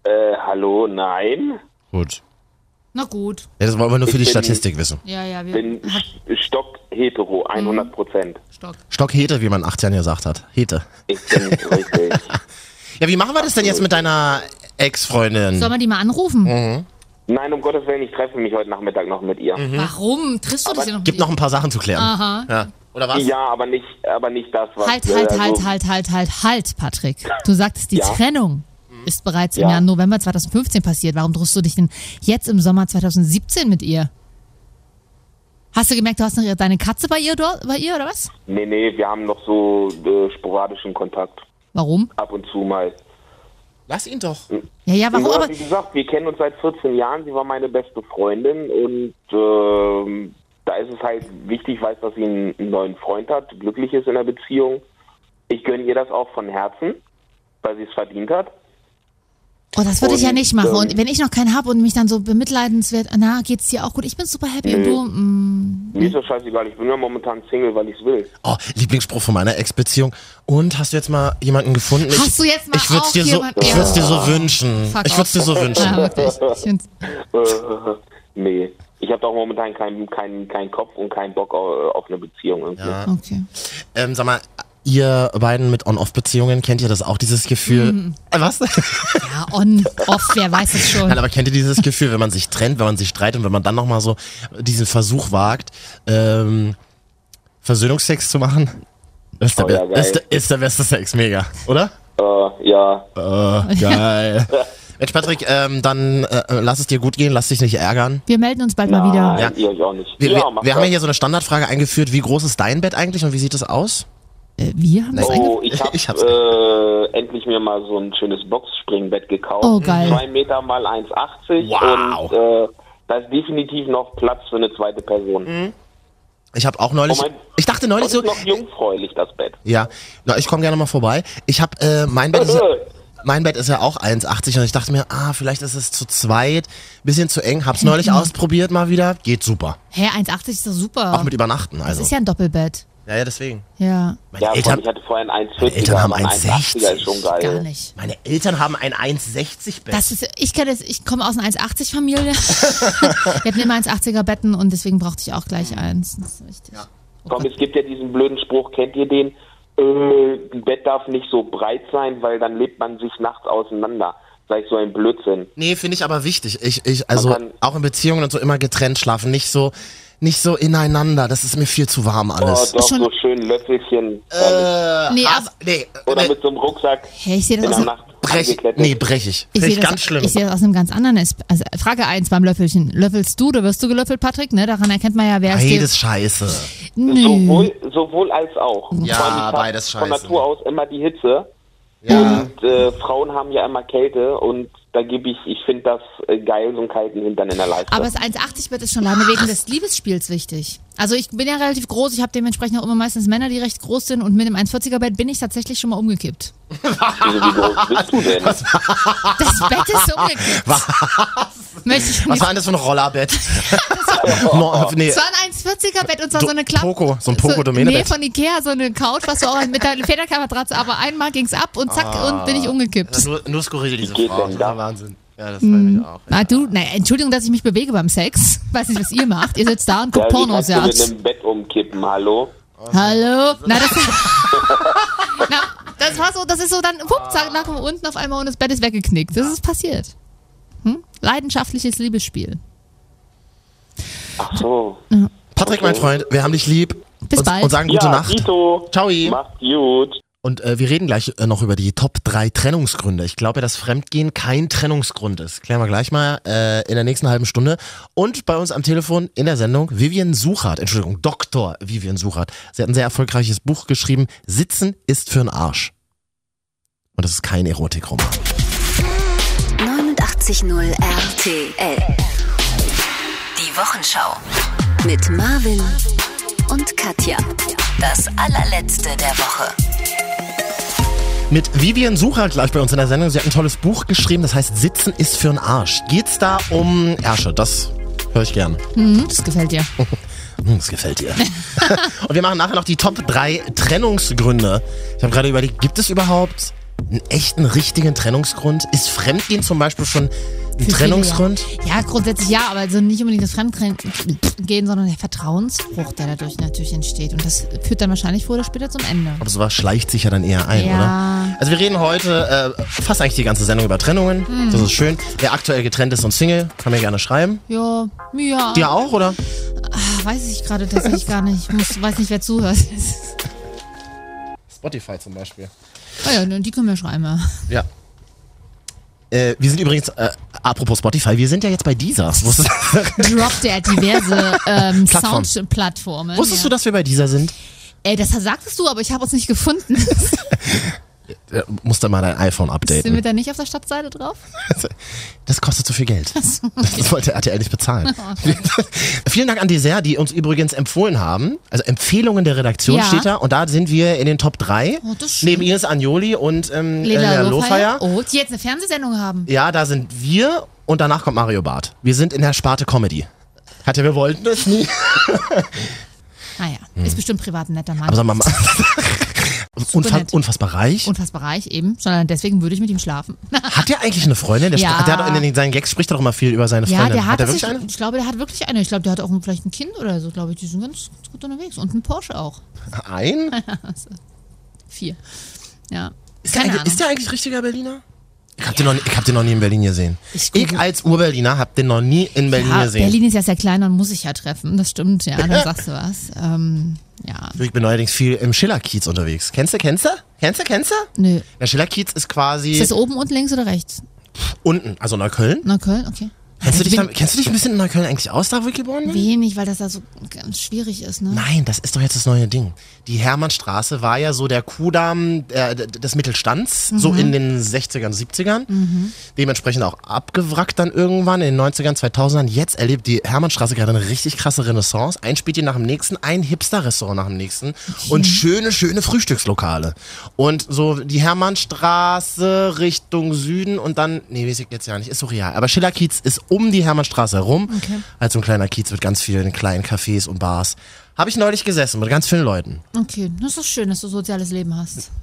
Äh, hallo, nein. Gut. Na gut. Ja, das wollen wir nur für Ich die bin- Statistik wissen. Ja, ja, wir. Bin st- stock-hetero, 100 Prozent. Stock. Stock Hete, wie man 18 gesagt hat. Hete. Ich bin richtig. Ja, wie machen wir das denn jetzt mit deiner Ex-Freundin? Sollen wir die mal anrufen? Nein, um Gottes Willen, ich treffe mich heute Nachmittag noch mit ihr. Warum? Triffst du dich denn noch? Gibt noch ein paar Sachen zu klären. Aha. Ja. Oder was? Ja, aber nicht, aber nicht das, was. Halt, äh, halt, also- halt, halt, halt, halt, halt, Patrick. Du sagtest, die Ja. Trennung ist bereits im Ja. Jahr November 2015 passiert. Warum triffst du dich denn jetzt im Sommer 2017 mit ihr? Hast du gemerkt, du hast noch deine Katze bei ihr dort, bei ihr oder was? Nee, nee, wir haben noch so äh, sporadischen Kontakt. Warum? Ab und zu mal. Lass ihn doch. Ja, ja, warum? Ja, Aber wie gesagt, wir kennen uns seit 14 Jahren. Sie war meine beste Freundin und ähm, da ist es halt wichtig, weiß, dass sie einen, einen neuen Freund hat, glücklich ist in der Beziehung. Ich gönne ihr das auch von Herzen, weil sie es verdient hat. Oh, das würde ich ja nicht machen. ähm, Und wenn ich noch keinen habe und mich dann so bemitleidenswert, na, geht's dir auch gut? Ich bin super happy und du, mm, Mir ist das scheißegal, ich bin ja momentan Single, weil ich es will. Oh, Lieblingsspruch von meiner Ex-Beziehung. Und hast du jetzt mal jemanden gefunden? Ich, Hast du jetzt mal ich würd's auch dir so, jemanden- Ich würde es dir so wünschen. Fuck ich würde es dir so wünschen. ja, wirklich. Ich Äh, nee. Ich habe auch momentan keinen keinen keinen Kopf und keinen Bock auf, auf eine Beziehung. Irgendwie. Ja. okay. Ähm, sag mal, ihr beiden mit On-Off-Beziehungen, kennt ihr das auch, dieses Gefühl? Äh, was? Ja, on, off, wer weiß es schon. Nein, aber kennt ihr dieses Gefühl, wenn man sich trennt, wenn man sich streitet und wenn man dann nochmal so diesen Versuch wagt, ähm, Versöhnungsex zu machen? Das ist der, Oh ja, be- geil. ist, der, ist der beste Sex, mega, oder? Äh, ja. Äh, geil. Mensch, Patrick, ähm, dann äh, lass es dir gut gehen, lass dich nicht ärgern. Wir melden uns bald mal wieder. Nein, Ja. ihr euch auch nicht. Wir, ja, wir, wir haben ja hier so eine Standardfrage eingeführt, wie groß ist dein Bett eigentlich und wie sieht es aus? Äh, wir haben das Oh, ich habe äh, endlich mir mal so ein schönes Boxspringbett gekauft. Oh, geil. Zwei Meter mal 1,80 Wow. und äh, da ist definitiv noch Platz für eine zweite Person. Ich habe auch neulich, Oh mein- ich dachte neulich ist so, noch jungfräulich, das Bett. ja, na, ich komme gerne mal vorbei. Ich habe, äh, mein Bett ist ja, mein Bett ist ja auch 1,80 und ich dachte mir, ah, vielleicht ist es zu zweit, bisschen zu eng. Hab's neulich ausprobiert mal wieder, geht super. Hä, 1,80 ist doch super. Auch mit Übernachten, das also. ist ja ein Doppelbett. Ja, ja, deswegen. Ja, Meine, Ja, Eltern, ich hatte vorher ein 1,40. Meine Eltern haben aber ein 1,60. ist schon geil. gar nicht. meine Eltern haben ein 1,60 Bett. Das ist, ich kenne ich komme aus einer 1,80 Familie. Wir hatten immer 1,80er Betten und deswegen brauchte ich auch gleich eins. Das ist richtig. Komm, es gibt ja diesen blöden Spruch, kennt ihr den? Äh, ein Bett darf nicht so breit sein, weil dann lebt man sich nachts auseinander. Ich so ein Blödsinn. Nee, finde ich aber wichtig. Ich, ich, also auch in Beziehungen und so immer getrennt schlafen, nicht so, nicht so ineinander. Das ist mir viel zu warm Oh, alles. doch, Schon- so schön Löffelchen. äh, Nee, Hass- aber- nee, Oder nee, mit so einem Rucksack Hey, ich sehe das in der Nacht brech, nee, brech ich. ich sehe das, ganz schlimm. ich sehe das aus einem ganz anderen. Also, Frage 1 beim Löffelchen. Löffelst du oder wirst du gelöffelt, Patrick? Ne? Daran erkennt man ja, wer es dir... Beides scheiße. Nö. Sowohl, sowohl als auch. Ja, beides Von scheiße. Natur aus immer die Hitze. Ja. Und äh, Frauen haben ja immer Kälte und da gebe ich, ich finde das äh, geil, so einen kalten Hintern in der Leiste. Aber das 1,80 Bett ist schon alleine wegen des Liebesspiels wichtig. Also ich bin ja relativ groß, ich habe dementsprechend auch immer meistens Männer, die recht groß sind und mit dem 1,40er Bett bin ich tatsächlich schon mal umgekippt. Wieso, wie groß bist du denn? Das Bett ist umgekippt. Möchte ich Was nicht. war denn das für ein Rollerbett? no, nee, Es war ein 1,40er Bett und zwar so eine Klappe. Poco, so ein Poco-Domäne-Bett. Nee, von Ikea, so eine Couch, was du auch mit deiner Federkammermatratze, aber einmal ging's ab und zack und bin ich umgekippt. nur, nur skurril, diese Frau. Das war Wahnsinn. Ja, das freut mich auch. Ah, du, naja, Entschuldigung, dass ich mich bewege beim Sex. Weiß nicht, was ihr macht. Ihr sitzt da und guckt Ja, Pornos, ja. mit einem Bett umkippen, hallo? Hallo? Na, das, na, das war so, das ist so dann, wupp, zack, nach unten auf einmal und das Bett ist weggeknickt. Das ist passiert. Hm? Leidenschaftliches Liebesspiel. Ach so. Patrick, mein Freund, wir haben dich lieb. Bis und, bald. Und sagen gute ja, Nacht. Dito. Ciao. Macht's gut. Und äh, wir reden gleich äh, noch über die Top 3 Trennungsgründe. Ich glaube ja, dass Fremdgehen kein Trennungsgrund ist. Klären wir gleich mal äh, in der nächsten halben Stunde. Und bei uns am Telefon in der Sendung Vivian Suchert, Entschuldigung, Dr. Vivian Suchert. Sie hat ein sehr erfolgreiches Buch geschrieben, Sitzen ist für den Arsch. Und das ist kein Erotikroman. 89.0 RTL. Die Wochenschau. Mit Marvin und Katja. Das allerletzte der Woche. Mit Vivian Suchert gleich bei uns in der Sendung. Sie hat ein tolles Buch geschrieben, das heißt Sitzen ist für den Arsch. Geht's da um Ärsche? Das höre ich gern. Mhm, das gefällt dir. Hm, Das gefällt dir. Und wir machen nachher noch die Top 3 Trennungsgründe. Ich habe gerade überlegt, gibt es überhaupt einen echten, richtigen Trennungsgrund? Ist Fremdgehen zum Beispiel schon ein Trennungsgrund? Ja. ja, grundsätzlich ja, aber also nicht unbedingt das Fremdgehen, sondern der Vertrauensbruch, der dadurch natürlich entsteht. Und das führt dann wahrscheinlich früher oder später zum Ende. Aber sowas schleicht sich ja dann eher ein, Ja. oder? Also wir reden heute äh, fast eigentlich die ganze Sendung über Trennungen. Hm. Das ist schön. Wer aktuell getrennt ist und Single, kann mir gerne schreiben. Ja, ja. Dir auch, oder? Ah, weiß ich gerade tatsächlich gar nicht. Ich muss, weiß nicht, wer zuhört. Spotify zum Beispiel. Ah ja, die können wir schreiben. ja. Äh, wir sind übrigens, äh, apropos Spotify, wir sind ja jetzt bei dieser. Wusstest, Droppt er diverse ähm, Plattformen. Soundplattformen. wusstest ja. du, dass wir bei dieser sind? Ey, das sagtest du, aber ich habe uns nicht gefunden. Äh, musst du mal dein iPhone Sind updaten. wir da nicht auf der Stadtseite drauf? Das kostet zu viel Geld. Das wollte RTL nicht bezahlen. Vielen Dank an Dessert, die uns übrigens empfohlen haben. Also Empfehlungen der Redaktion Ja. steht da. Und da sind wir in den Top 3. Oh. Neben Ines Anjoli und ähm, Lena äh, Lofeyer. Lofeyer. Oh, die jetzt eine Fernsehsendung haben. Ja, da sind wir und danach kommt Mario Barth. Wir sind in der Sparte Comedy. Hat ja, wir wollten das nie. Naja, ist bestimmt privat ein netter Mann. Hm. Aber sag mal, unfa nett. unfassbar reich. Unfassbar reich eben, sondern deswegen würde ich mit ihm schlafen. Hat der eigentlich eine Freundin? Der, Ja. spricht- der hat doch in seinen Gags spricht doch immer viel über seine ja, Freundin. der hat, er sich, wirklich eine? ich glaube, der hat wirklich eine. Ich glaube, der hat auch vielleicht ein Kind oder so, glaube ich. Die sind ganz, ganz gut unterwegs. Und ein Porsche auch. Ein? Vier. Ja. Ist der, ist der eigentlich richtiger Berliner? Ich hab, den noch, nie- ich hab den noch nie in Berlin gesehen. Ich Ich, als Ur-Berliner hab den noch nie in Berlin ja, gesehen. Berlin ist ja sehr klein und muss sich ja treffen. Das stimmt, ja. Dann sagst du was. Ähm, ja. Ich bin neuerdings viel im Schillerkiez unterwegs. Kennst du, kennst du? Kennst du, kennst du? Nö. Der Schillerkiez ist quasi Ist das oben und links oder rechts? unten, also Neukölln. Neukölln? Okay. Kennst du, Ich dich da, kennst du dich ein bisschen in Neukölln eigentlich aus, da wo ich geboren bin? wenig, weil das da so ganz schwierig ist, ne? Nein, das ist doch jetzt das neue Ding. Die Hermannstraße war ja so der Kudamm äh, des Mittelstands, so Mhm. in den 60ern, 70ern. Dementsprechend auch abgewrackt dann irgendwann in den 90ern, 2000ern. Jetzt erlebt die Hermannstraße gerade eine richtig krasse Renaissance. Ein Späti nach dem nächsten, ein Hipster-Restaurant nach dem nächsten und schöne, schöne Frühstückslokale. Und so die Hermannstraße Richtung Süden und dann, nee, weiß ich jetzt ja nicht, ist so real. Aber Schillerkiez ist um die Hermannstraße herum. Okay. So ein kleiner Kiez mit ganz vielen kleinen Cafés und Bars. Habe ich neulich gesessen mit ganz vielen Leuten. Okay, das ist schön, dass du soziales Leben hast.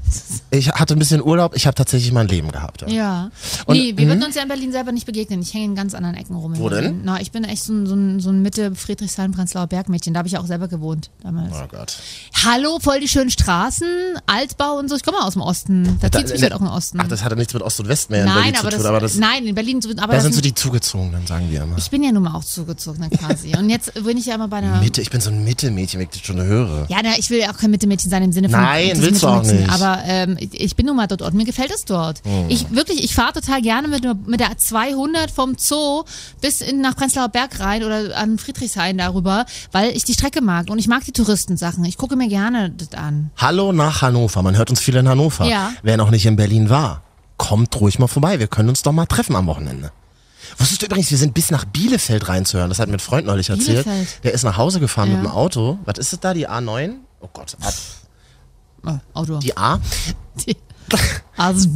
Ich hatte ein bisschen Urlaub, ich habe tatsächlich mein Leben gehabt. Ja. Ja. Und- nee, wir mhm. würden uns ja in Berlin selber nicht begegnen. Ich hänge in ganz anderen Ecken rum. Wo Berlin. denn? Na, ich bin echt so ein, so ein, so ein Mitte Friedrichshain, Prenzlauer Bergmädchen. Da habe ich auch selber gewohnt damals. Oh Gott. Hallo, voll die schönen Straßen, Altbau und so. Ich komme aus dem Osten. Da zieht mich halt auch im Osten. Ach, das hatte nichts mit Ost und West mehr in nein, Berlin aber zu das, tun. Aber das, nein, in Berlin, aber da das sind so die Zugezogenen, sagen wir immer. ich bin ja nun mal auch zugezogen dann quasi. Und jetzt bin ich ja immer bei einer. Mitte, ich bin so ein Mitte-Mädchen, wenn ich das schon höre. Ja, na, ich will ja auch kein Mitte-Mädchen sein im Sinne von. Nein, willst du auch nicht. Aber ähm, ich ich bin nun mal dort und mir gefällt es dort. Hm. Ich wirklich, ich fahre total gerne mit, mit der 200 vom Zoo bis in, nach Prenzlauer Berg rein oder an Friedrichshain darüber, weil ich die Strecke mag und ich mag die Touristensachen. Ich gucke mir gerne das an. Hallo nach Hannover. Man hört uns viel in Hannover. Ja. Wer noch nicht in Berlin war, kommt ruhig mal vorbei. Wir können uns doch mal treffen am Wochenende. Wusstest du übrigens, wir sind bis nach Bielefeld reinzuhören. Das hat mir ein Freund neulich erzählt. Bielefeld? Der ist nach Hause gefahren Ja. mit dem Auto. Was ist das da, die A9? Oh Gott, A- Oh, Auto. die A. also,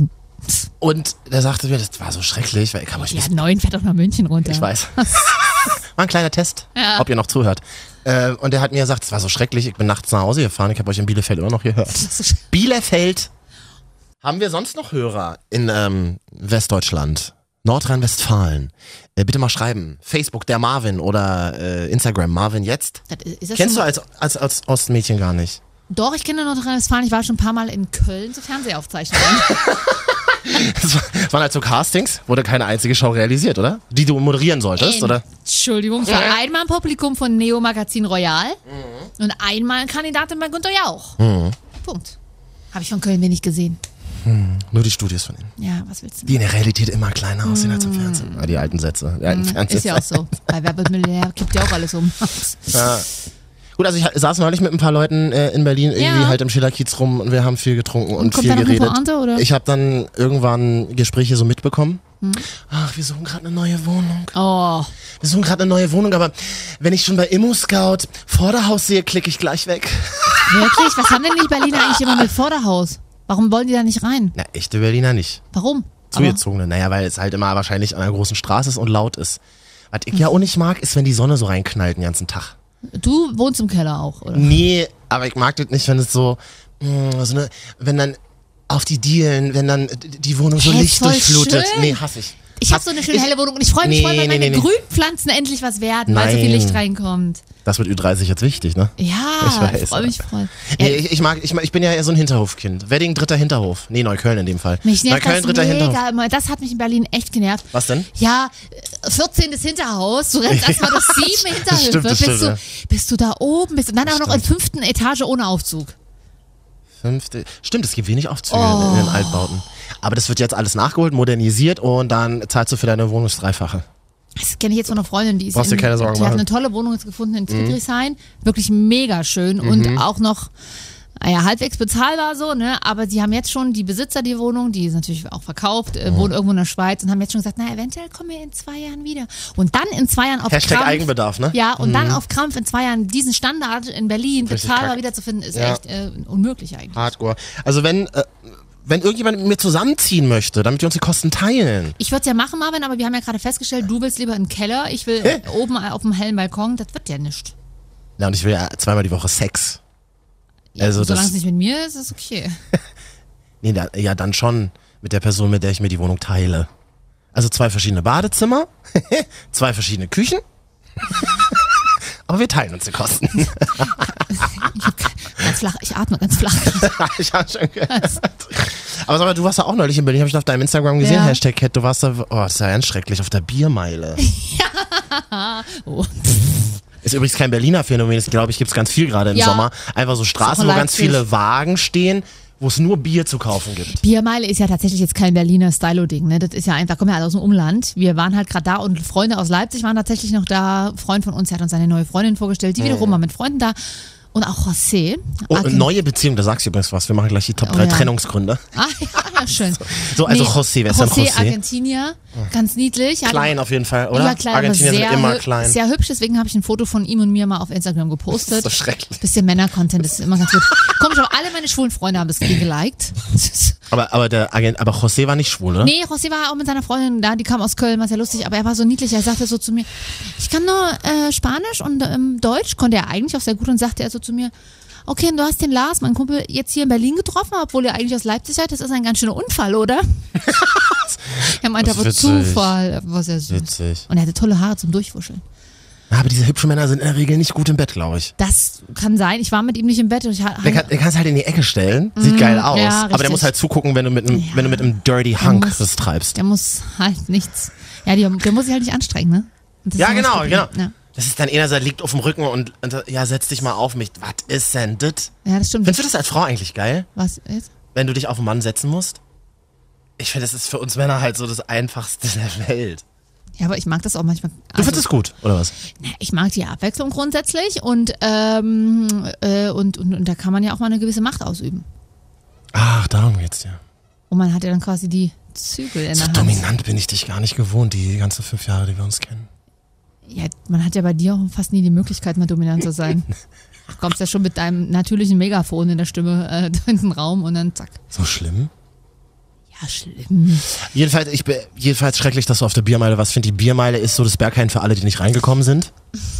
Und der sagte mir, das war so schrecklich, weil ich kann euch die nicht A9 fährt doch nach München runter. Ich weiß. War ein kleiner Test, Ja. ob ihr noch zuhört. Äh, und der hat mir gesagt, es war so schrecklich, ich bin nachts nach Hause gefahren, ich habe euch in Bielefeld immer noch gehört. Bielefeld. Haben wir sonst noch Hörer in ähm, Westdeutschland? Nordrhein-Westfalen. Äh, bitte mal schreiben. Facebook, der Marvin oder äh, Instagram, Marvin jetzt. Das ist- das Kennst du als, als, als Ostmädchen gar nicht. Doch, ich kenne Nordrhein-Westfalen. Ich war schon ein paar Mal in Köln zu Fernsehaufzeichnungen. Das war- das waren halt so Castings, wurde keine einzige Show realisiert, oder? Die du moderieren solltest, oder? Entschuldigung, ich war einmal im Publikum von Neo Magazin Royal und einmal Kandidatin bei Günter Jauch. Punkt. Habe ich von Köln wenig gesehen. Nur die Studios von ihnen. Ja, was willst du? Die in der Realität immer kleiner aussehen als im Fernsehen. Ah, Die alten Sätze. Die alten Ist ja auch so. Bei Wer wird Millionär kippt ja auch alles um. Gut, also ich saß neulich mit ein paar Leuten äh, in Berlin irgendwie Ja. halt im Schillerkiez rum und wir haben viel getrunken und, kommt viel da noch eine geredet. Pointe, oder? Hm. Ich habe dann irgendwann Gespräche so mitbekommen. Ach, wir suchen gerade eine neue Wohnung. Oh, Wir suchen gerade eine neue Wohnung, aber wenn ich schon bei Immo Scout Vorderhaus sehe, klicke ich gleich weg. wirklich? Was haben denn die Berliner eigentlich immer mit Vorderhaus? Warum wollen die da nicht rein? Na, echte Berliner nicht. Warum? Zugezogene. Naja, weil es halt immer wahrscheinlich an einer großen Straße ist und laut ist. Was ich ja auch nicht mag, ist, wenn die Sonne so reinknallt den ganzen Tag. Du wohnst im Keller auch, oder? Nee, aber ich mag das nicht, wenn es so, mh, so eine, wenn dann auf die Dielen, wenn dann die Wohnung so Licht durchflutet. schön. Nee, hasse ich. Ich habe so eine schöne ich- helle Wohnung und ich freue mich Nee, voll, wenn nee, meine nee. Grünpflanzen endlich was werden, weil so viel Nein. Licht reinkommt. Das wird Ü30 jetzt wichtig, ne? Ja, Ich weiß, ich freue mich aber- voll. Nee, Äh, ich, ich mag, ich, mag- ich bin ja eher so ein Hinterhofkind. Wedding, dritter Hinterhof. Nee, Neukölln in dem Fall. mich nervt Neukölln, das dritter Hinterhof. mega immer. Das hat mich in Berlin echt genervt. Was denn? Ja, äh, 14. Hinterhaus, du rennst erstmal durch sieben Hinterhöfe, stimmt, das bis, stimmt, du, ja. bis du da oben bist und dann auch noch in fünften Etage ohne Aufzug. Fünfte. Stimmt, es gibt wenig Aufzüge Oh. in den Altbauten. Aber das wird jetzt alles nachgeholt, modernisiert und dann zahlst du für deine Wohnung das Dreifache. Das kenne ich jetzt von einer Freundin, die ist Brauchst dir in, keine Sorgen die hat machen. Mhm. eine tolle Wohnung jetzt gefunden in Friedrichshain, wirklich mega schön und auch noch naja, halbwegs bezahlbar so, ne? Aber sie haben jetzt schon die Besitzer die Wohnung, die ist natürlich auch verkauft, Mhm. äh, wohnen irgendwo in der Schweiz und haben jetzt schon gesagt, na eventuell kommen wir in zwei Jahren wieder. Und dann in zwei Jahren auf Hashtag Krampf, Eigenbedarf, ne? Ja, und dann auf Krampf in zwei Jahren diesen Standard in Berlin Richtig bezahlbar wiederzufinden, ist Ja. echt äh, unmöglich eigentlich. Hardcore. Also wenn, äh, wenn irgendjemand mit mir zusammenziehen möchte, damit wir uns die Kosten teilen. Ich würde es ja machen, Marvin, aber wir haben ja gerade festgestellt, du willst lieber den Keller, ich will äh, oben auf dem hellen Balkon, das wird ja nicht. Ja, und ich will ja zweimal die Woche Sex. Also Solange es nicht mit mir ist, ist es okay. nee, da, ja, dann schon mit der Person, mit der ich mir die Wohnung teile. Also zwei verschiedene Badezimmer, zwei verschiedene Küchen. Aber wir teilen uns die Kosten. Ganz flach, ich atme ganz flach. ich hab schon gehört. Aber sag mal, du warst ja auch neulich in Berlin, habe ich auf deinem Instagram gesehen, Ja. Hashtag Cat, du warst da, oh, das ist ja ganz schrecklich, auf der Biermeile. Oh. Ist übrigens kein Berliner Phänomen, das glaube ich, gibt es ganz viel gerade im Ja. Sommer. Einfach so Straßen, wo ganz viele Wagen stehen, wo es nur Bier zu kaufen gibt. Biermeile ist ja tatsächlich jetzt kein Berliner Stylo-Ding. Ne? Das ist ja einfach, kommen ja alle aus dem Umland. Wir waren halt gerade da und Freunde aus Leipzig waren tatsächlich noch da. Ein Freund von uns hat uns seine neue Freundin vorgestellt, die wiederum war mit Freunden da. Und auch José. Oh, Agent- neue Beziehung, da sagst du übrigens was. Wir machen gleich die Top Oh 3 ja. Trennungsgründe. Ah, ja, ja, schön. So, also José, wer ist denn José? José? Argentinier, ganz niedlich. Klein auf jeden Fall, oder? Ja, klein, Argentinier sind immer klein. sehr hübsch. Deswegen habe ich ein Foto von ihm und mir mal auf Instagram gepostet. so schrecklich. Bisschen Männer-Content, das ist immer ganz gut. Komisch, aber alle meine schwulen Freunde haben das geliked. Aber, aber der Agent, aber José war nicht schwul, oder? Nee, José war auch mit seiner Freundin da, die kam aus Köln, war sehr lustig, aber er war so niedlich, er sagte so zu mir, ich kann nur äh, Spanisch und ähm, Deutsch, konnte er eigentlich auch sehr gut und sagte er so zu mir, okay, und du hast den Lars, mein Kumpel, jetzt hier in Berlin getroffen, obwohl er eigentlich aus Leipzig seid, das ist ein ganz schöner Unfall, oder? er meinte aber witzig. Zufall, er war sehr süß. Witzig. Und er hatte tolle Haare zum Durchwuscheln. Aber diese hübschen Männer sind in der Regel nicht gut im Bett, glaube ich. Das kann sein, ich war mit ihm nicht im Bett und ich Der, kann, der kannst halt in die Ecke stellen, sieht geil aus, ja, aber der muss halt zugucken, wenn du mit einem, Ja. wenn du mit einem Dirty Hunk muss- das treibst. der muss halt nichts, ja, die, der muss sich halt nicht anstrengen, ne? Ja, genau, genau. Ja. Das ist dann einer, der liegt auf dem Rücken und, und ja, setz dich mal auf mich. Was ist denn das? ja, das stimmt. Findest du das als Frau eigentlich geil, Was jetzt? wenn du dich auf einen Mann setzen musst? Ich finde, das ist für uns Männer halt so das Einfachste der Welt. Ja, aber ich mag das auch manchmal. Du Also, findest es gut, oder was? ich mag die Abwechslung grundsätzlich und, ähm, äh, und, und, und da kann man ja auch mal eine gewisse Macht ausüben. Ach, darum geht's ja. Und man hat ja dann quasi die Zügel in So der Hand. dominant bin ich dich gar nicht gewohnt, die ganzen fünf Jahre, die wir uns kennen. Ja, man hat ja bei dir auch fast nie die Möglichkeit, mal dominant zu sein. Du kommst ja schon mit deinem natürlichen Megafon in der Stimme äh, in den Raum und dann zack. So schlimm? Ja, schlimm. Jedenfalls, ich bin, jedenfalls schrecklich, dass du auf der Biermeile was findest. Die Biermeile ist so das Berghain für alle, die nicht reingekommen sind.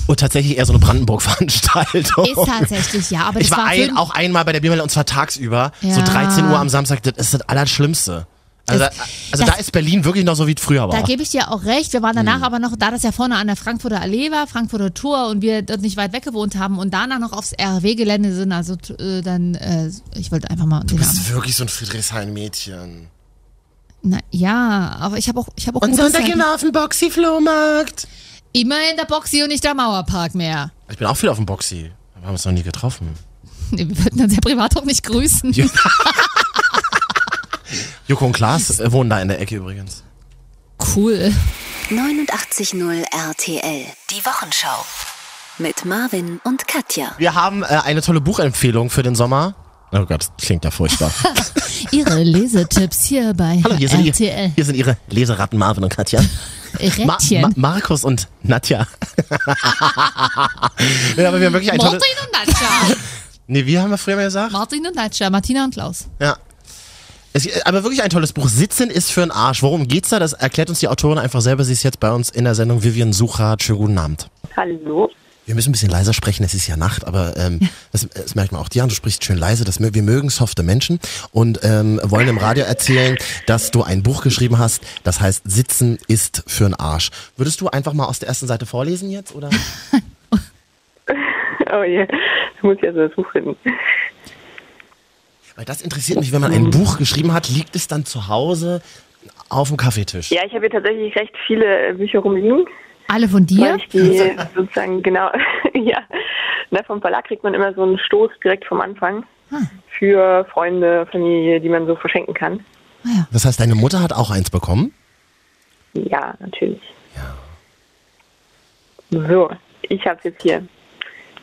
Und tatsächlich eher so eine Brandenburg-Veranstaltung. Ist tatsächlich, ja, aber Ich das war war ein, auch einmal bei der Biermeile und zwar tagsüber. So Ja. 13 Uhr am Samstag, das ist das Allerschlimmste. Also, Das- also das- da ist Berlin wirklich noch so, wie es früher Da war. gebe ich dir auch recht. Wir waren danach aber noch, da das ja vorne an der Frankfurter Allee war, Frankfurter Tor und wir dort nicht weit weg gewohnt haben und danach noch aufs RW-Gelände sind, also äh, dann, äh, ich wollte einfach mal Du bist Namen. wirklich so ein Friedrichshain-Mädchen. Na, ja, aber ich habe auch, ich habe auch Und Sonntag gehen wir auf den Boxy-Flohmarkt. immer in der Boxy und nicht der Mauerpark mehr. Ich bin auch viel auf dem Boxy. Wir haben uns noch nie getroffen. Nee, wir würden uns ja privat auch nicht grüßen. Joko und Klaas äh, wohnen da in der Ecke übrigens. Cool. 89.0 RTL. Die Wochenschau. Mit Marvin und Katja. Wir haben äh, eine tolle Buchempfehlung für den Sommer. Oh Gott, das klingt ja furchtbar. Ihre Lesetipps hier bei Hallo, hier sind, RTL. ihr, hier sind Ihre Leseratten Marvin und Katja. Ma Rädchen. Ma Markus und Nadja. ja, aber wir haben wirklich ein tolles... Martin und Nadja. Nee, wie haben wir früher mal gesagt? Martin und Nadja, Martina und Klaus. Ja. Es, aber wirklich ein tolles Buch. Sitzen ist für einen Arsch. Worum geht's da? Das erklärt uns die Autorin einfach selber. Sie ist jetzt bei uns in der Sendung Vivian Suchat. Schönen guten Abend. Hallo. Wir müssen ein bisschen leiser sprechen, es ist ja Nacht, aber ähm, das, das merkt man auch. Diana, du sprichst schön leise. Das, wir mögen softe Menschen und ähm, wollen im Radio erzählen, dass du ein Buch geschrieben hast, das heißt Sitzen ist für einen Arsch. Würdest du einfach mal aus der ersten Seite vorlesen jetzt? Oder? Oh je, ich muss ja so das Buch finden. Weil das interessiert mich, wenn man ein Buch geschrieben hat, liegt es dann zu Hause auf dem Kaffeetisch? Ja, ich habe hier tatsächlich recht viele Bücher rumliegen. Alle von dir? Weil ich die sozusagen, genau, ja. Na, vom Verlag kriegt man immer so einen Stoß direkt vom Anfang für Freunde, Familie, die man so verschenken kann. Das heißt, deine Mutter hat auch eins bekommen? Ja, natürlich. So, ich habe es jetzt hier.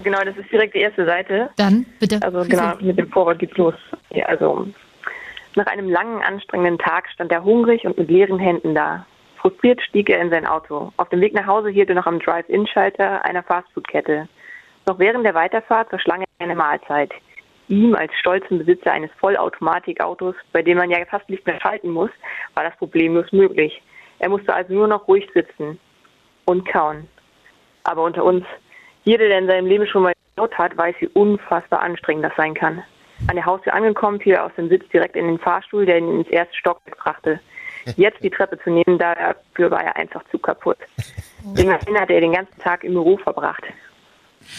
Genau, das ist direkt die erste Seite. Dann bitte. Also genau, mit dem Vorwort geht's los. Ja, also nach einem langen, anstrengenden Tag stand er hungrig und mit leeren Händen da. Frustriert stieg er in sein Auto. Auf dem Weg nach Hause hielt er noch am Drive-In-Schalter einer Fastfood-Kette. Noch während der Weiterfahrt verschlang er eine Mahlzeit. Ihm als stolzen Besitzer eines Vollautomatikautos, bei dem man ja fast nicht mehr schalten muss, war das problemlos möglich. Er musste also nur noch ruhig sitzen und kauen. Aber unter uns, jeder, der in seinem Leben schon mal gekaut hat, weiß, wie unfassbar anstrengend das sein kann. An der Haustür angekommen, fiel er aus dem Sitz direkt in den Fahrstuhl, der ihn ins erste Stockwerk brachte. Jetzt die Treppe zu nehmen, dafür war er einfach zu kaputt. Immerhin hatte er den ganzen Tag im Büro verbracht.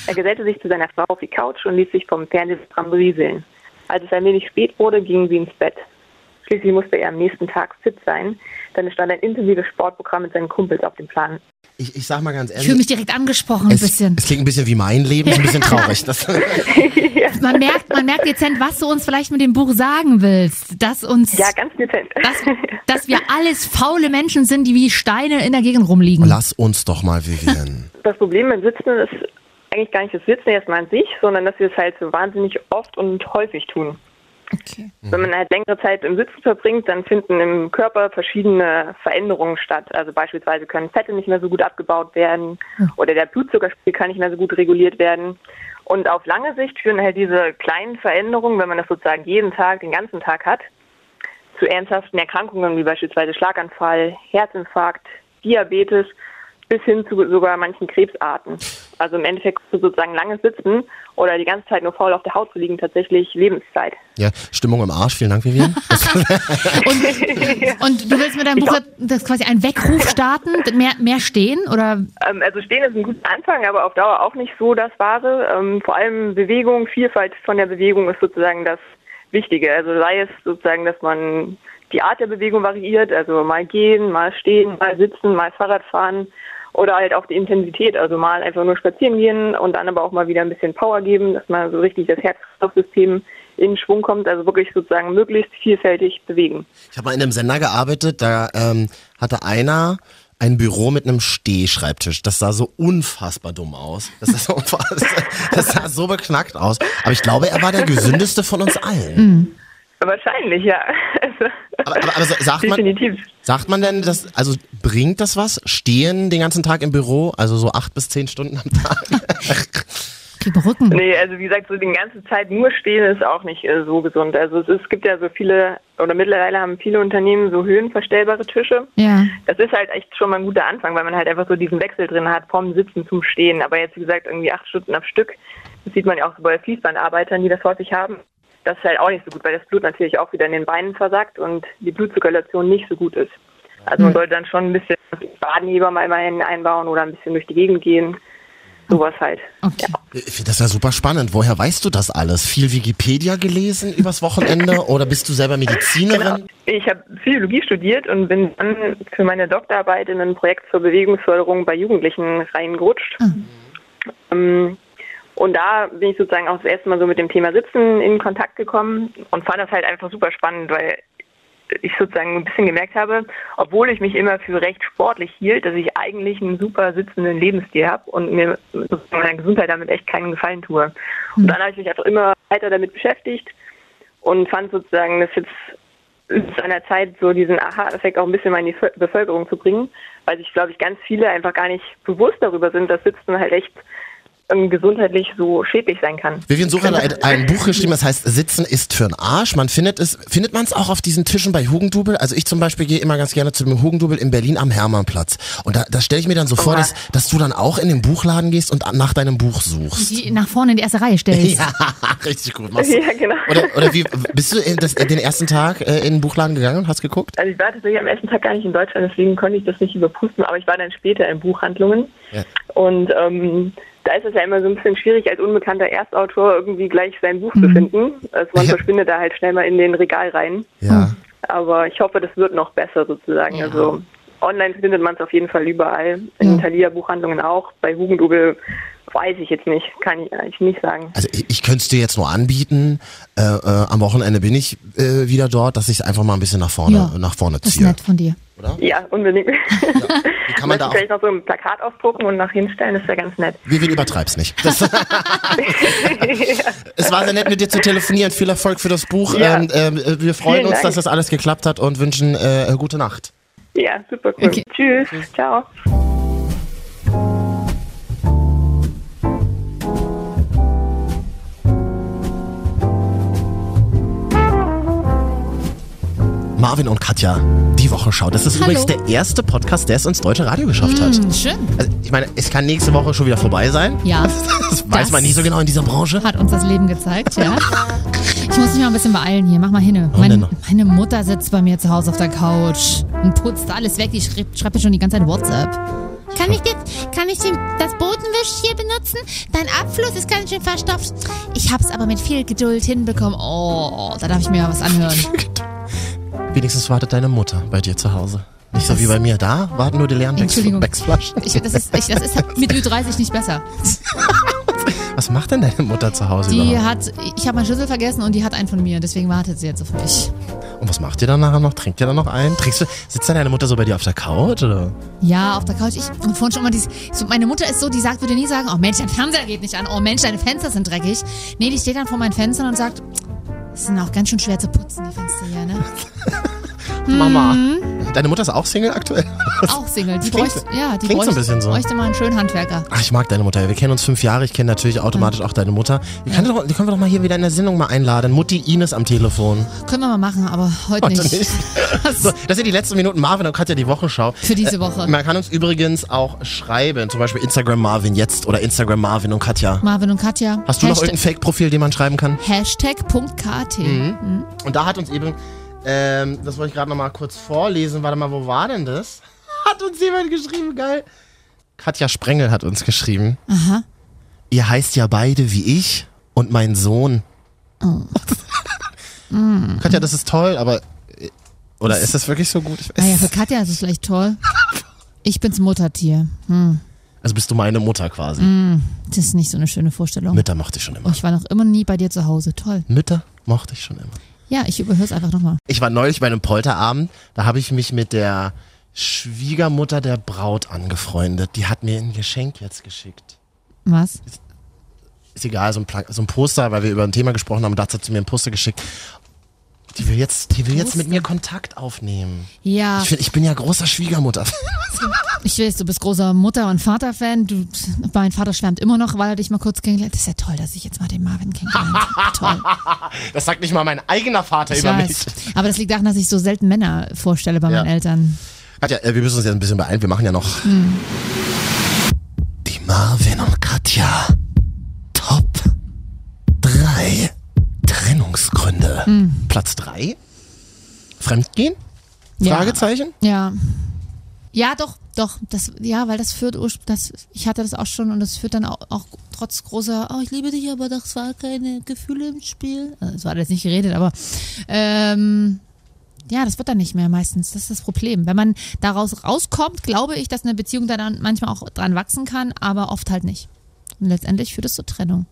Er gesellte sich zu seiner Frau auf die Couch und ließ sich vom Fernsehprogramm berieseln. Als es ein wenig spät wurde, gingen sie ins Bett. Schließlich musste er am nächsten Tag fit sein, denn es stand ein intensives Sportprogramm mit seinen Kumpels auf dem Plan. Ich, ich sag mal ganz Ich ehrlich. fühle mich direkt angesprochen ein es, bisschen. es klingt ein bisschen wie mein Leben, ist ein bisschen traurig. Das, Man merkt, man merkt dezent, was du uns vielleicht mit dem Buch sagen willst. Dass uns, Ja, ganz dezent. dass, dass wir alles faule Menschen sind, die wie Steine in der Gegend rumliegen. lass uns doch mal, Vivian. Das Problem beim Sitzen ist eigentlich gar nicht das Sitzen erstmal an sich, sondern dass wir es halt so wahnsinnig oft und häufig tun. Okay. Wenn man halt längere Zeit im Sitzen verbringt, dann finden im Körper verschiedene Veränderungen statt. Also beispielsweise können Fette nicht mehr so gut abgebaut werden oder der Blutzuckerspiegel kann nicht mehr so gut reguliert werden. Und auf lange Sicht führen halt diese kleinen Veränderungen, wenn man das sozusagen jeden Tag, den ganzen Tag hat, zu ernsthaften Erkrankungen wie beispielsweise Schlaganfall, Herzinfarkt, Diabetes bis hin zu sogar manchen Krebsarten. Also im Endeffekt sozusagen langes Sitzen oder die ganze Zeit nur faul auf der Haut zu liegen tatsächlich Lebenszeit. Ja, Stimmung im Arsch, vielen Dank, Vivian. Und du willst mit deinem Buch das quasi einen Weckruf starten? Mehr, mehr stehen? Oder Ähm, also stehen ist ein guter Anfang, aber auf Dauer auch nicht so das Wahre. Ähm, vor allem Bewegung, Vielfalt von der Bewegung ist sozusagen das Wichtige. Also sei es sozusagen, dass man die Art der Bewegung variiert, also mal gehen, mal stehen, mal sitzen, mal Fahrrad fahren oder halt auch die Intensität, also mal einfach nur spazieren gehen und dann aber auch mal wieder ein bisschen Power geben, dass man so richtig das Herz-Kreislauf-System in Schwung kommt, also wirklich sozusagen möglichst vielfältig bewegen. Ich habe mal in einem Sender gearbeitet, da ähm, hatte einer ein Büro mit einem Stehschreibtisch. Das sah so unfassbar dumm aus. Das sah so, unfassbar- das sah so beknackt aus. Aber ich glaube, er war der gesündeste von uns allen. Wahrscheinlich, ja. Also, Aber, aber, aber sagt man, sagt man denn, dass, also bringt das was? Stehen den ganzen Tag im Büro, also so acht bis zehn Stunden am Tag? krieg Rücken? Nee, also wie gesagt, so die ganze Zeit nur stehen ist auch nicht äh, so gesund. Also es, ist, es gibt ja so viele, oder mittlerweile haben viele Unternehmen so höhenverstellbare Tische. Ja. Das ist halt echt schon mal ein guter Anfang, weil man halt einfach so diesen Wechsel drin hat vom Sitzen zum Stehen. Aber jetzt, wie gesagt, irgendwie acht Stunden am Stück. Das sieht man ja auch so bei Fließbandarbeitern, die das häufig haben. Das ist halt auch nicht so gut, weil das Blut natürlich auch wieder in den Beinen versackt und die Blutzirkulation nicht so gut ist. Also man sollte dann schon ein bisschen Badenheber mal immerhin einbauen oder ein bisschen durch die Gegend gehen. Sowas halt. Okay. Ich finde das ja super spannend. Woher weißt du das alles? Viel Wikipedia gelesen übers Wochenende oder bist du selber Medizinerin? Genau. Ich habe Psychologie studiert und bin dann für meine Doktorarbeit in ein Projekt zur Bewegungsförderung bei Jugendlichen reingerutscht. Ähm, Und da bin ich sozusagen auch das erste Mal so mit dem Thema Sitzen in Kontakt gekommen und fand das halt einfach super spannend, weil ich sozusagen ein bisschen gemerkt habe, obwohl ich mich immer für recht sportlich hielt, dass ich eigentlich einen super sitzenden Lebensstil habe und mir meiner Gesundheit damit echt keinen Gefallen tue. Und dann habe ich mich einfach immer weiter damit beschäftigt und fand sozusagen, dass jetzt an der Zeit, so diesen Aha-Effekt auch ein bisschen mal in die Vö- Bevölkerung zu bringen, weil sich, glaube ich, ganz viele einfach gar nicht bewusst darüber sind, dass Sitzen halt echt ähm, gesundheitlich so schädlich sein kann. Vivian Sucher hat ein, ein Buch geschrieben, das heißt Sitzen ist für'n Arsch. Man findet es, findet man es auch auf diesen Tischen bei Hugendubel? Also ich zum Beispiel gehe immer ganz gerne zu dem Hugendubel in Berlin am Hermannplatz. Und da, da stelle ich mir dann so vor, dass, dass du dann auch in den Buchladen gehst und nach deinem Buch suchst. Die nach vorne in die erste Reihe stellst. Ja, richtig gut. Machst du- Ja, genau. Oder, oder wie, bist du in das, den ersten Tag äh, in den Buchladen gegangen und hast geguckt? Also ich war tatsächlich am ersten Tag gar nicht in Deutschland, deswegen konnte ich das nicht überprüfen, aber ich war dann später in Buchhandlungen. Ja. Und ähm, da ist es ja immer so ein bisschen schwierig, als unbekannter Erstautor irgendwie gleich sein Buch zu finden. Also man verschwindet da halt schnell mal in den Regal rein. Ja. Aber ich hoffe, das wird noch besser sozusagen. Ja. Also online findet man es auf jeden Fall überall. In Ja. Thalia-Buchhandlungen auch. Bei Hugendubel weiß ich jetzt nicht, kann ich eigentlich nicht sagen. Also ich, ich könnte es dir jetzt nur anbieten. Äh, äh, am Wochenende bin ich äh, wieder dort, dass ich es einfach mal ein bisschen nach vorne, Ja, nach vorne Das ist ziehe. nett von dir. Ja, unbedingt. Wie kann man da auch, vielleicht noch so ein Plakat ausdrucken und nach hinstellen, das wäre ganz nett. Vivian, übertreib's nicht. Das, es war sehr nett, mit dir zu telefonieren. Viel Erfolg für das Buch. Ja. Ähm, äh, wir freuen Vielen uns, Dank. dass das alles geklappt hat und wünschen äh, gute Nacht. Ja, super cool. Okay. Tschüss. Ciao. Marvin und Katja, die Wochenschau. Das ist Hallo. übrigens der erste Podcast, der es ins deutsche Radio geschafft hat. Hm, schön. Also, ich meine, es kann nächste Woche schon wieder vorbei sein. Ja. Das weiß man nicht so genau in dieser Branche. Hat uns das Leben gezeigt, ja. Ich muss mich mal ein bisschen beeilen hier. Mach mal hin. denn Meine, Mutter sitzt bei mir zu Hause auf der Couch und putzt alles weg. Die schreibt, schreibt mir schon die ganze Zeit WhatsApp. Kann ich, jetzt, kann ich den, das Bodenwisch hier benutzen? Dein Abfluss ist ganz schön verstopft. Ich hab's aber mit viel Geduld hinbekommen. Oh, da darf ich mir mal was anhören. Wenigstens wartet deine Mutter bei dir zu Hause. Nicht so wie bei mir. Da warten nur die leeren. Becksflaschen. Ich, das, ist, ich, das ist mit Ü30 nicht besser. Was macht denn deine Mutter zu Hause Die überhaupt? hat, ich habe meinen Schlüssel vergessen und die hat einen von mir. Deswegen wartet sie jetzt auf mich. Und was macht ihr dann nachher noch? Trinkt ihr dann noch ein? Trinkst du, sitzt dann deine Mutter so bei dir auf der Couch? Oder? Ja, auf der Couch. Ich und vorhin schon mal dieses, so, meine Mutter ist so, die sagt, würde nie sagen, oh Mensch, dein Fernseher geht nicht an, oh Mensch, deine Fenster sind dreckig. Nee, die steht dann vor meinen Fenstern und sagt, es sind auch ganz schön schwer zu putzen, die Fenster hier, ne? Mama. Mhm. Deine Mutter ist auch Single aktuell? Auch Single. Die Klingt- bräuchte, ja, die klingt so ein bräuchte, bisschen so. bräuchte mal einen schönen Handwerker. Ach, ich mag deine Mutter. Wir kennen uns fünf Jahre. Ich kenne natürlich automatisch auch deine Mutter. Die, kann doch, die können wir doch mal hier wieder in der Sendung mal einladen. Mutti Ines am Telefon. Können wir mal machen, aber heute, Heute nicht. nicht. So, das sind die letzten Minuten Marvin und Katja die Wochenschau. Für diese Woche. Äh, man kann uns übrigens auch schreiben, zum Beispiel Instagram Marvin jetzt oder Instagram Marvin und Katja. Marvin und Katja. Hast du noch Hashtag- irgendein Fake-Profil, den man schreiben kann? Hashtag.kt. Mhm. Und da hat uns eben, ähm, das wollte ich gerade noch mal kurz vorlesen. Warte mal, wo war denn das? Hat uns jemand geschrieben, geil. Katja Sprengel hat uns geschrieben. Aha. Ihr heißt ja beide wie ich und mein Sohn. Oh. Katja, das ist toll, aber. äh, Oder ist das wirklich so gut? Naja, für Katja ist es vielleicht toll. Ich bin's Muttertier. Hm. Also bist du meine Mutter quasi. Das ist nicht so eine schöne Vorstellung. Mütter mochte ich schon immer. Oh, ich war noch immer nie bei dir zu Hause. Toll. Mütter mochte ich schon immer. Ja, ich überhöre es einfach nochmal. Ich war neulich bei einem Polterabend, da habe ich mich mit der Schwiegermutter der Braut angefreundet. Die hat mir ein Geschenk jetzt geschickt. Was? Ist egal, so ein, Pla so ein Poster, weil wir über ein Thema gesprochen haben, dazu hat sie mir ein Poster geschickt. Die will jetzt, die will jetzt mit mir Kontakt aufnehmen. Ja, Ich, find, ich bin ja großer Schwiegermutter. ich weiß, du bist großer Mutter- und Vater-Fan. Du, mein Vater schwärmt immer noch, weil er dich mal kurz kennengelernt hat. Das ist ja toll, dass ich jetzt mal den Marvin kennengelernt habe. Toll. Das sagt nicht mal mein eigener Vater Ich über mich. weiß. Aber das liegt daran, dass ich so selten Männer vorstelle bei Ja. meinen Eltern. Katja, äh, wir müssen uns jetzt ein bisschen beeilen. Wir machen ja noch Hm. die Marvin und Katja Top 3 Trennungsgründe. Platz drei? Fremdgehen? Ja. Fragezeichen? Ja. Ja, doch, doch. Das, ja, weil das führt, das, ich hatte das auch schon und das führt dann auch, auch trotz großer, oh, ich liebe dich, aber das war keine Gefühle im Spiel. Also, Es war jetzt nicht geredet, aber ähm, ja, das wird dann nicht mehr meistens. Das ist das Problem. Wenn man daraus rauskommt, glaube ich, dass eine Beziehung da dann manchmal auch dran wachsen kann, aber oft halt nicht. Und letztendlich führt es zur Trennung.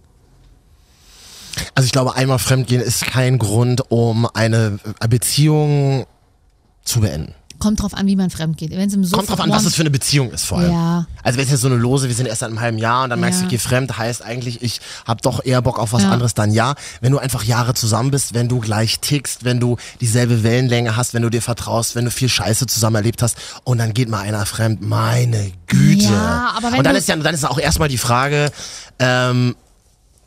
Also ich glaube, einmal Fremdgehen ist kein Grund, um eine Beziehung zu beenden. Kommt drauf an, wie man fremd geht. Wenn es im Sofa Kommt drauf an, was es für eine Beziehung ist vor allem. Ja. Also wenn es jetzt so eine lose, wir sind erst seit einem halben Jahr und dann merkst du, ich gehe fremd, heißt eigentlich, ich habe doch eher Bock auf was Ja. anderes, dann ja. Wenn du einfach Jahre zusammen bist, wenn du gleich tickst, wenn du dieselbe Wellenlänge hast, wenn du dir vertraust, wenn du viel Scheiße zusammen erlebt hast und dann geht mal einer fremd, meine Güte. Ja, aber wenn und dann du- ist ja, dann ist auch erstmal die Frage, ähm,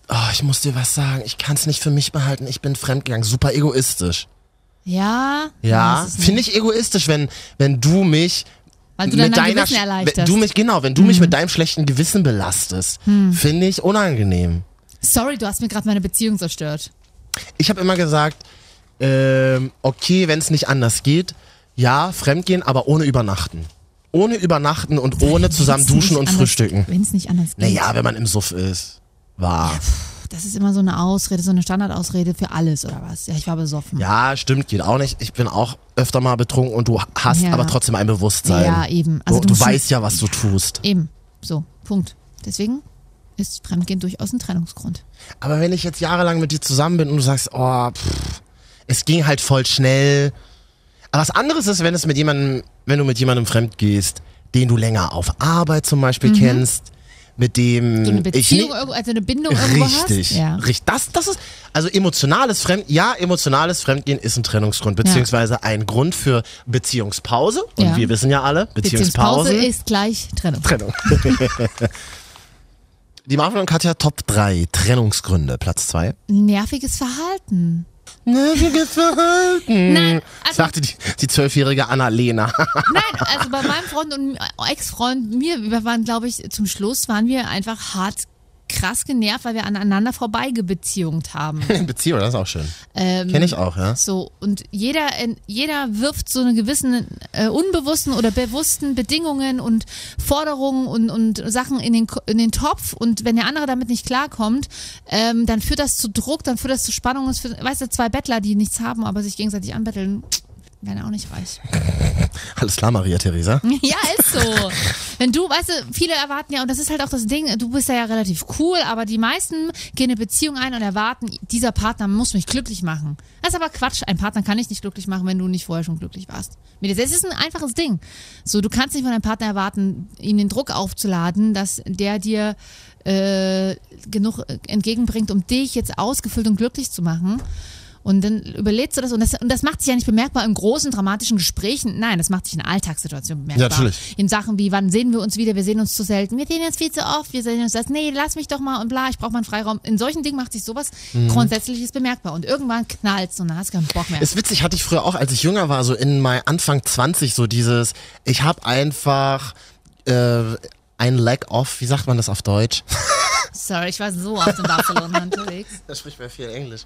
oh, ich muss dir was sagen, ich kann es nicht für mich behalten, ich bin fremdgegangen, super egoistisch. Ja. Ja, finde ich egoistisch, wenn, wenn du mich Weil du mit dein deiner Gewissen Sch- erleichterst. Wenn du mich, genau, wenn du mich mit deinem schlechten Gewissen belastest, finde ich unangenehm. Sorry, du hast mir gerade meine Beziehung zerstört. Ich habe immer gesagt, ähm, okay, wenn es nicht anders geht, ja, fremdgehen, aber ohne übernachten. Ohne übernachten und ohne zusammen duschen und frühstücken. Wenn es nicht anders geht. Naja, wenn man im Suff ist. War. Das ist immer so eine Ausrede, so eine Standardausrede für alles, oder was? Ja, ich war besoffen. Ja, stimmt, geht auch nicht. Ich bin auch öfter mal betrunken und du hast Ja. aber trotzdem ein Bewusstsein. Ja, eben. Also du, du weißt ja, was du tust. Eben. So, Punkt. Deswegen ist Fremdgehen durchaus ein Trennungsgrund. Aber wenn ich jetzt jahrelang mit dir zusammen bin und du sagst, oh, pff, es ging halt voll schnell. Aber was anderes ist, wenn es mit jemandem, wenn du mit jemandem fremd gehst, den du länger auf Arbeit zum Beispiel kennst, mit dem. So eine ich Beziehung, nie- irgendwo- also eine Bindung irgendwo Richtig, hast. Ja. richtig. Das, das ist, also emotionales Fremd, ja, emotionales Fremdgehen ist ein Trennungsgrund, beziehungsweise ein Grund für Beziehungspause. Und Ja. wir wissen ja alle, Beziehungspause Beziehungspause ist gleich Trennung. Trennung. Die Marvin und Katja Top 3 Trennungsgründe, Platz 2. Nerviges Verhalten. Nerviges Verhalten. Nein, also- sagte die, die zwölfjährige Annalena. Nein, also bei meinem Freund und Ex-Freund, mir, wir waren, glaube ich, zum Schluss waren wir einfach hart krass genervt, weil wir aneinander vorbeigebeziehungt haben. Beziehung, das ist auch schön. Ähm, Kenne ich auch, ja. So, und jeder, jeder wirft so eine gewissen äh, unbewussten oder bewussten Bedingungen und Forderungen und, und Sachen in den, in den Topf und wenn der andere damit nicht klarkommt, ähm, dann führt das zu Druck, dann führt das zu Spannung. Es führt, weißt du, zwei Bettler, die nichts haben, aber sich gegenseitig anbetteln, werden auch nicht reich. Alles klar, Maria Theresa. Ja, ist so. Wenn du, weißt du, viele erwarten ja, und das ist halt auch das Ding, du bist ja, ja relativ cool, aber die meisten gehen eine Beziehung ein und erwarten, dieser Partner muss mich glücklich machen. Das ist aber Quatsch. Ein Partner kann dich nicht glücklich machen, wenn du nicht vorher schon glücklich warst. Das ist ein einfaches Ding. So, du kannst nicht von deinem Partner erwarten, ihm den Druck aufzuladen, dass der dir äh, genug entgegenbringt, um dich jetzt ausgefüllt und glücklich zu machen. Und dann überlegst du das und, das und das macht sich ja nicht bemerkbar in großen dramatischen Gesprächen. Nein, das macht sich in Alltagssituationen bemerkbar. Ja, natürlich. In Sachen wie, wann sehen wir uns wieder? Wir sehen uns zu selten. Wir sehen uns viel zu oft. Wir sehen uns das. Nee, lass mich doch mal und bla, ich brauche mal einen Freiraum. In solchen Dingen macht sich sowas Mhm. Grundsätzliches bemerkbar. Und irgendwann knallt's und dann hast du keinen Bock mehr. Ist witzig, hatte ich früher auch, als ich jünger war, so in mein Anfang 20, so dieses, ich habe einfach äh, ein Lack of, wie sagt man das auf Deutsch? Sorry, ich war so oft in Barcelona unterwegs. Da spricht man viel Englisch.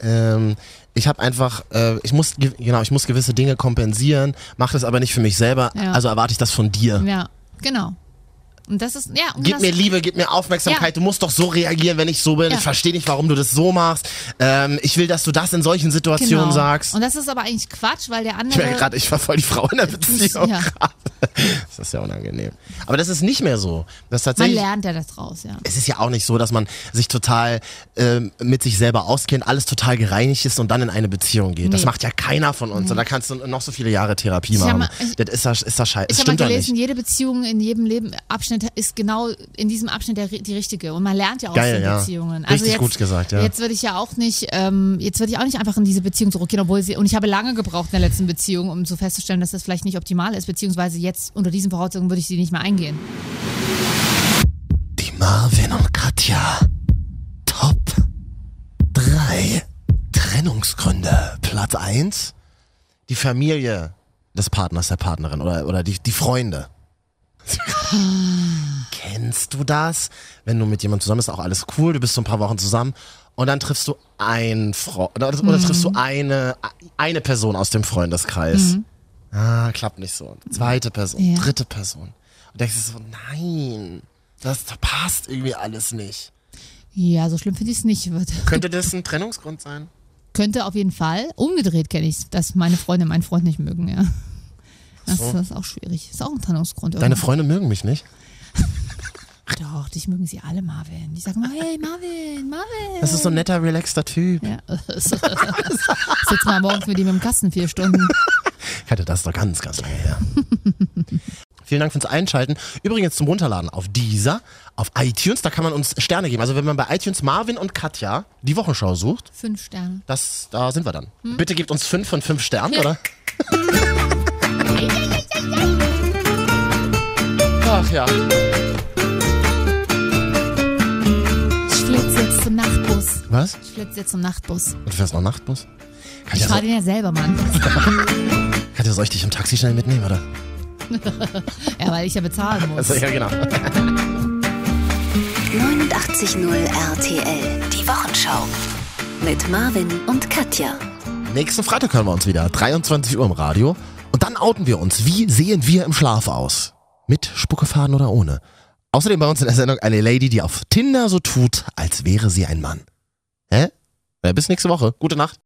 Ähm, ich habe einfach, äh, ich muss, ge- genau, ich muss gewisse Dinge kompensieren, mache das aber nicht für mich selber, Ja. also erwarte ich das von dir. Ja, genau. Und das ist, ja, Gib das, mir Liebe, gib mir Aufmerksamkeit. Ja. Du musst doch so reagieren, wenn ich so bin. Ja. Ich verstehe nicht, warum du das so machst. Ähm, ich will, dass du das in solchen Situationen genau. sagst. Und das ist aber eigentlich Quatsch, weil der Ich andere. merke gerade, ich war voll die Frau in der Beziehung. Ja. Das ist ja unangenehm. Aber das ist nicht mehr so. Das ist man tatsächlich. lernt ja das draus, ja. Es ist ja auch nicht so, dass man sich total ähm, mit sich selber auskennt, alles total gereinigt ist und dann in eine Beziehung geht. Das Nee. macht ja keiner von uns. Und da kannst du noch so viele Jahre Therapie Ich hab machen. mal- ich- das ist das, ist das scheiße. Ich Das habe mal ja gelesen, jede Beziehung in jedem Leben Abschnitt ist genau in diesem Abschnitt der, die richtige. Und man lernt ja aus Geil, den ja. Beziehungen. Also Richtig jetzt, gut gesagt, ja. Jetzt würde ich ja auch nicht, ähm, jetzt würde ich auch nicht einfach in diese Beziehung zurückgehen, obwohl sie, und ich habe lange gebraucht in der letzten Beziehung, um so festzustellen, dass das vielleicht nicht optimal ist, beziehungsweise jetzt unter diesen Voraussetzungen würde ich sie nicht mehr eingehen. Die Marvin und Katja. Top 3 Trennungsgründe. Platz 1. Die Familie des Partners, der Partnerin oder, oder die, die Freunde. kennst du das? Wenn du mit jemandem zusammen bist, auch alles cool, du bist so ein paar Wochen zusammen und dann triffst du ein Freund oder, oder triffst du eine, eine Person aus dem Freundeskreis. Ah, klappt nicht so. Zweite Person, Ja. dritte Person. Und denkst du so, nein, das passt irgendwie alles nicht. Ja, so schlimm finde ich es nicht. Könnte das ein Trennungsgrund sein? Könnte auf jeden Fall. Umgedreht kenne ich dass meine Freunde meinen Freund nicht mögen, ja. Das, So. ist auch schwierig. Ist auch ein Trennungsgrund. Deine irgendwie. Freunde mögen mich nicht. Doch, dich mögen sie alle, Marvin. Die sagen mal, hey, Marvin, Marvin. Das ist so ein netter, relaxter Typ. Ja. Sitzt mal morgens mit ihm im Kasten vier Stunden. Ich hatte das doch ganz, ganz lange her. Vielen Dank fürs Einschalten. Übrigens zum Runterladen auf dieser, auf iTunes, da kann man uns Sterne geben. Also wenn man bei iTunes Marvin und Katja die Wochenschau sucht, Fünf Sterne. das, da sind wir dann. Bitte gebt uns fünf von fünf Sternen, oder? Ach ja. Ich flitze jetzt zum Nachtbus. Was? Ich flitze jetzt zum Nachtbus. Und du fährst noch Nachtbus? Ich Katja, fahre so, den ja selber, Mann. Katja, soll ich dich im Taxi schnell mitnehmen, oder? Ja, weil ich ja bezahlen muss. Also, ja, genau. 89.0 RTL. Die Wochenschau. Mit Marvin und Katja. Nächsten Freitag hören wir uns wieder. 23 Uhr im Radio. Und dann outen wir uns. Wie sehen wir im Schlaf aus? Mit Spuckefaden oder ohne? Außerdem bei uns in der Sendung eine Lady, die auf Tinder so tut, als wäre sie ein Mann. Hä? Bis nächste Woche. Gute Nacht.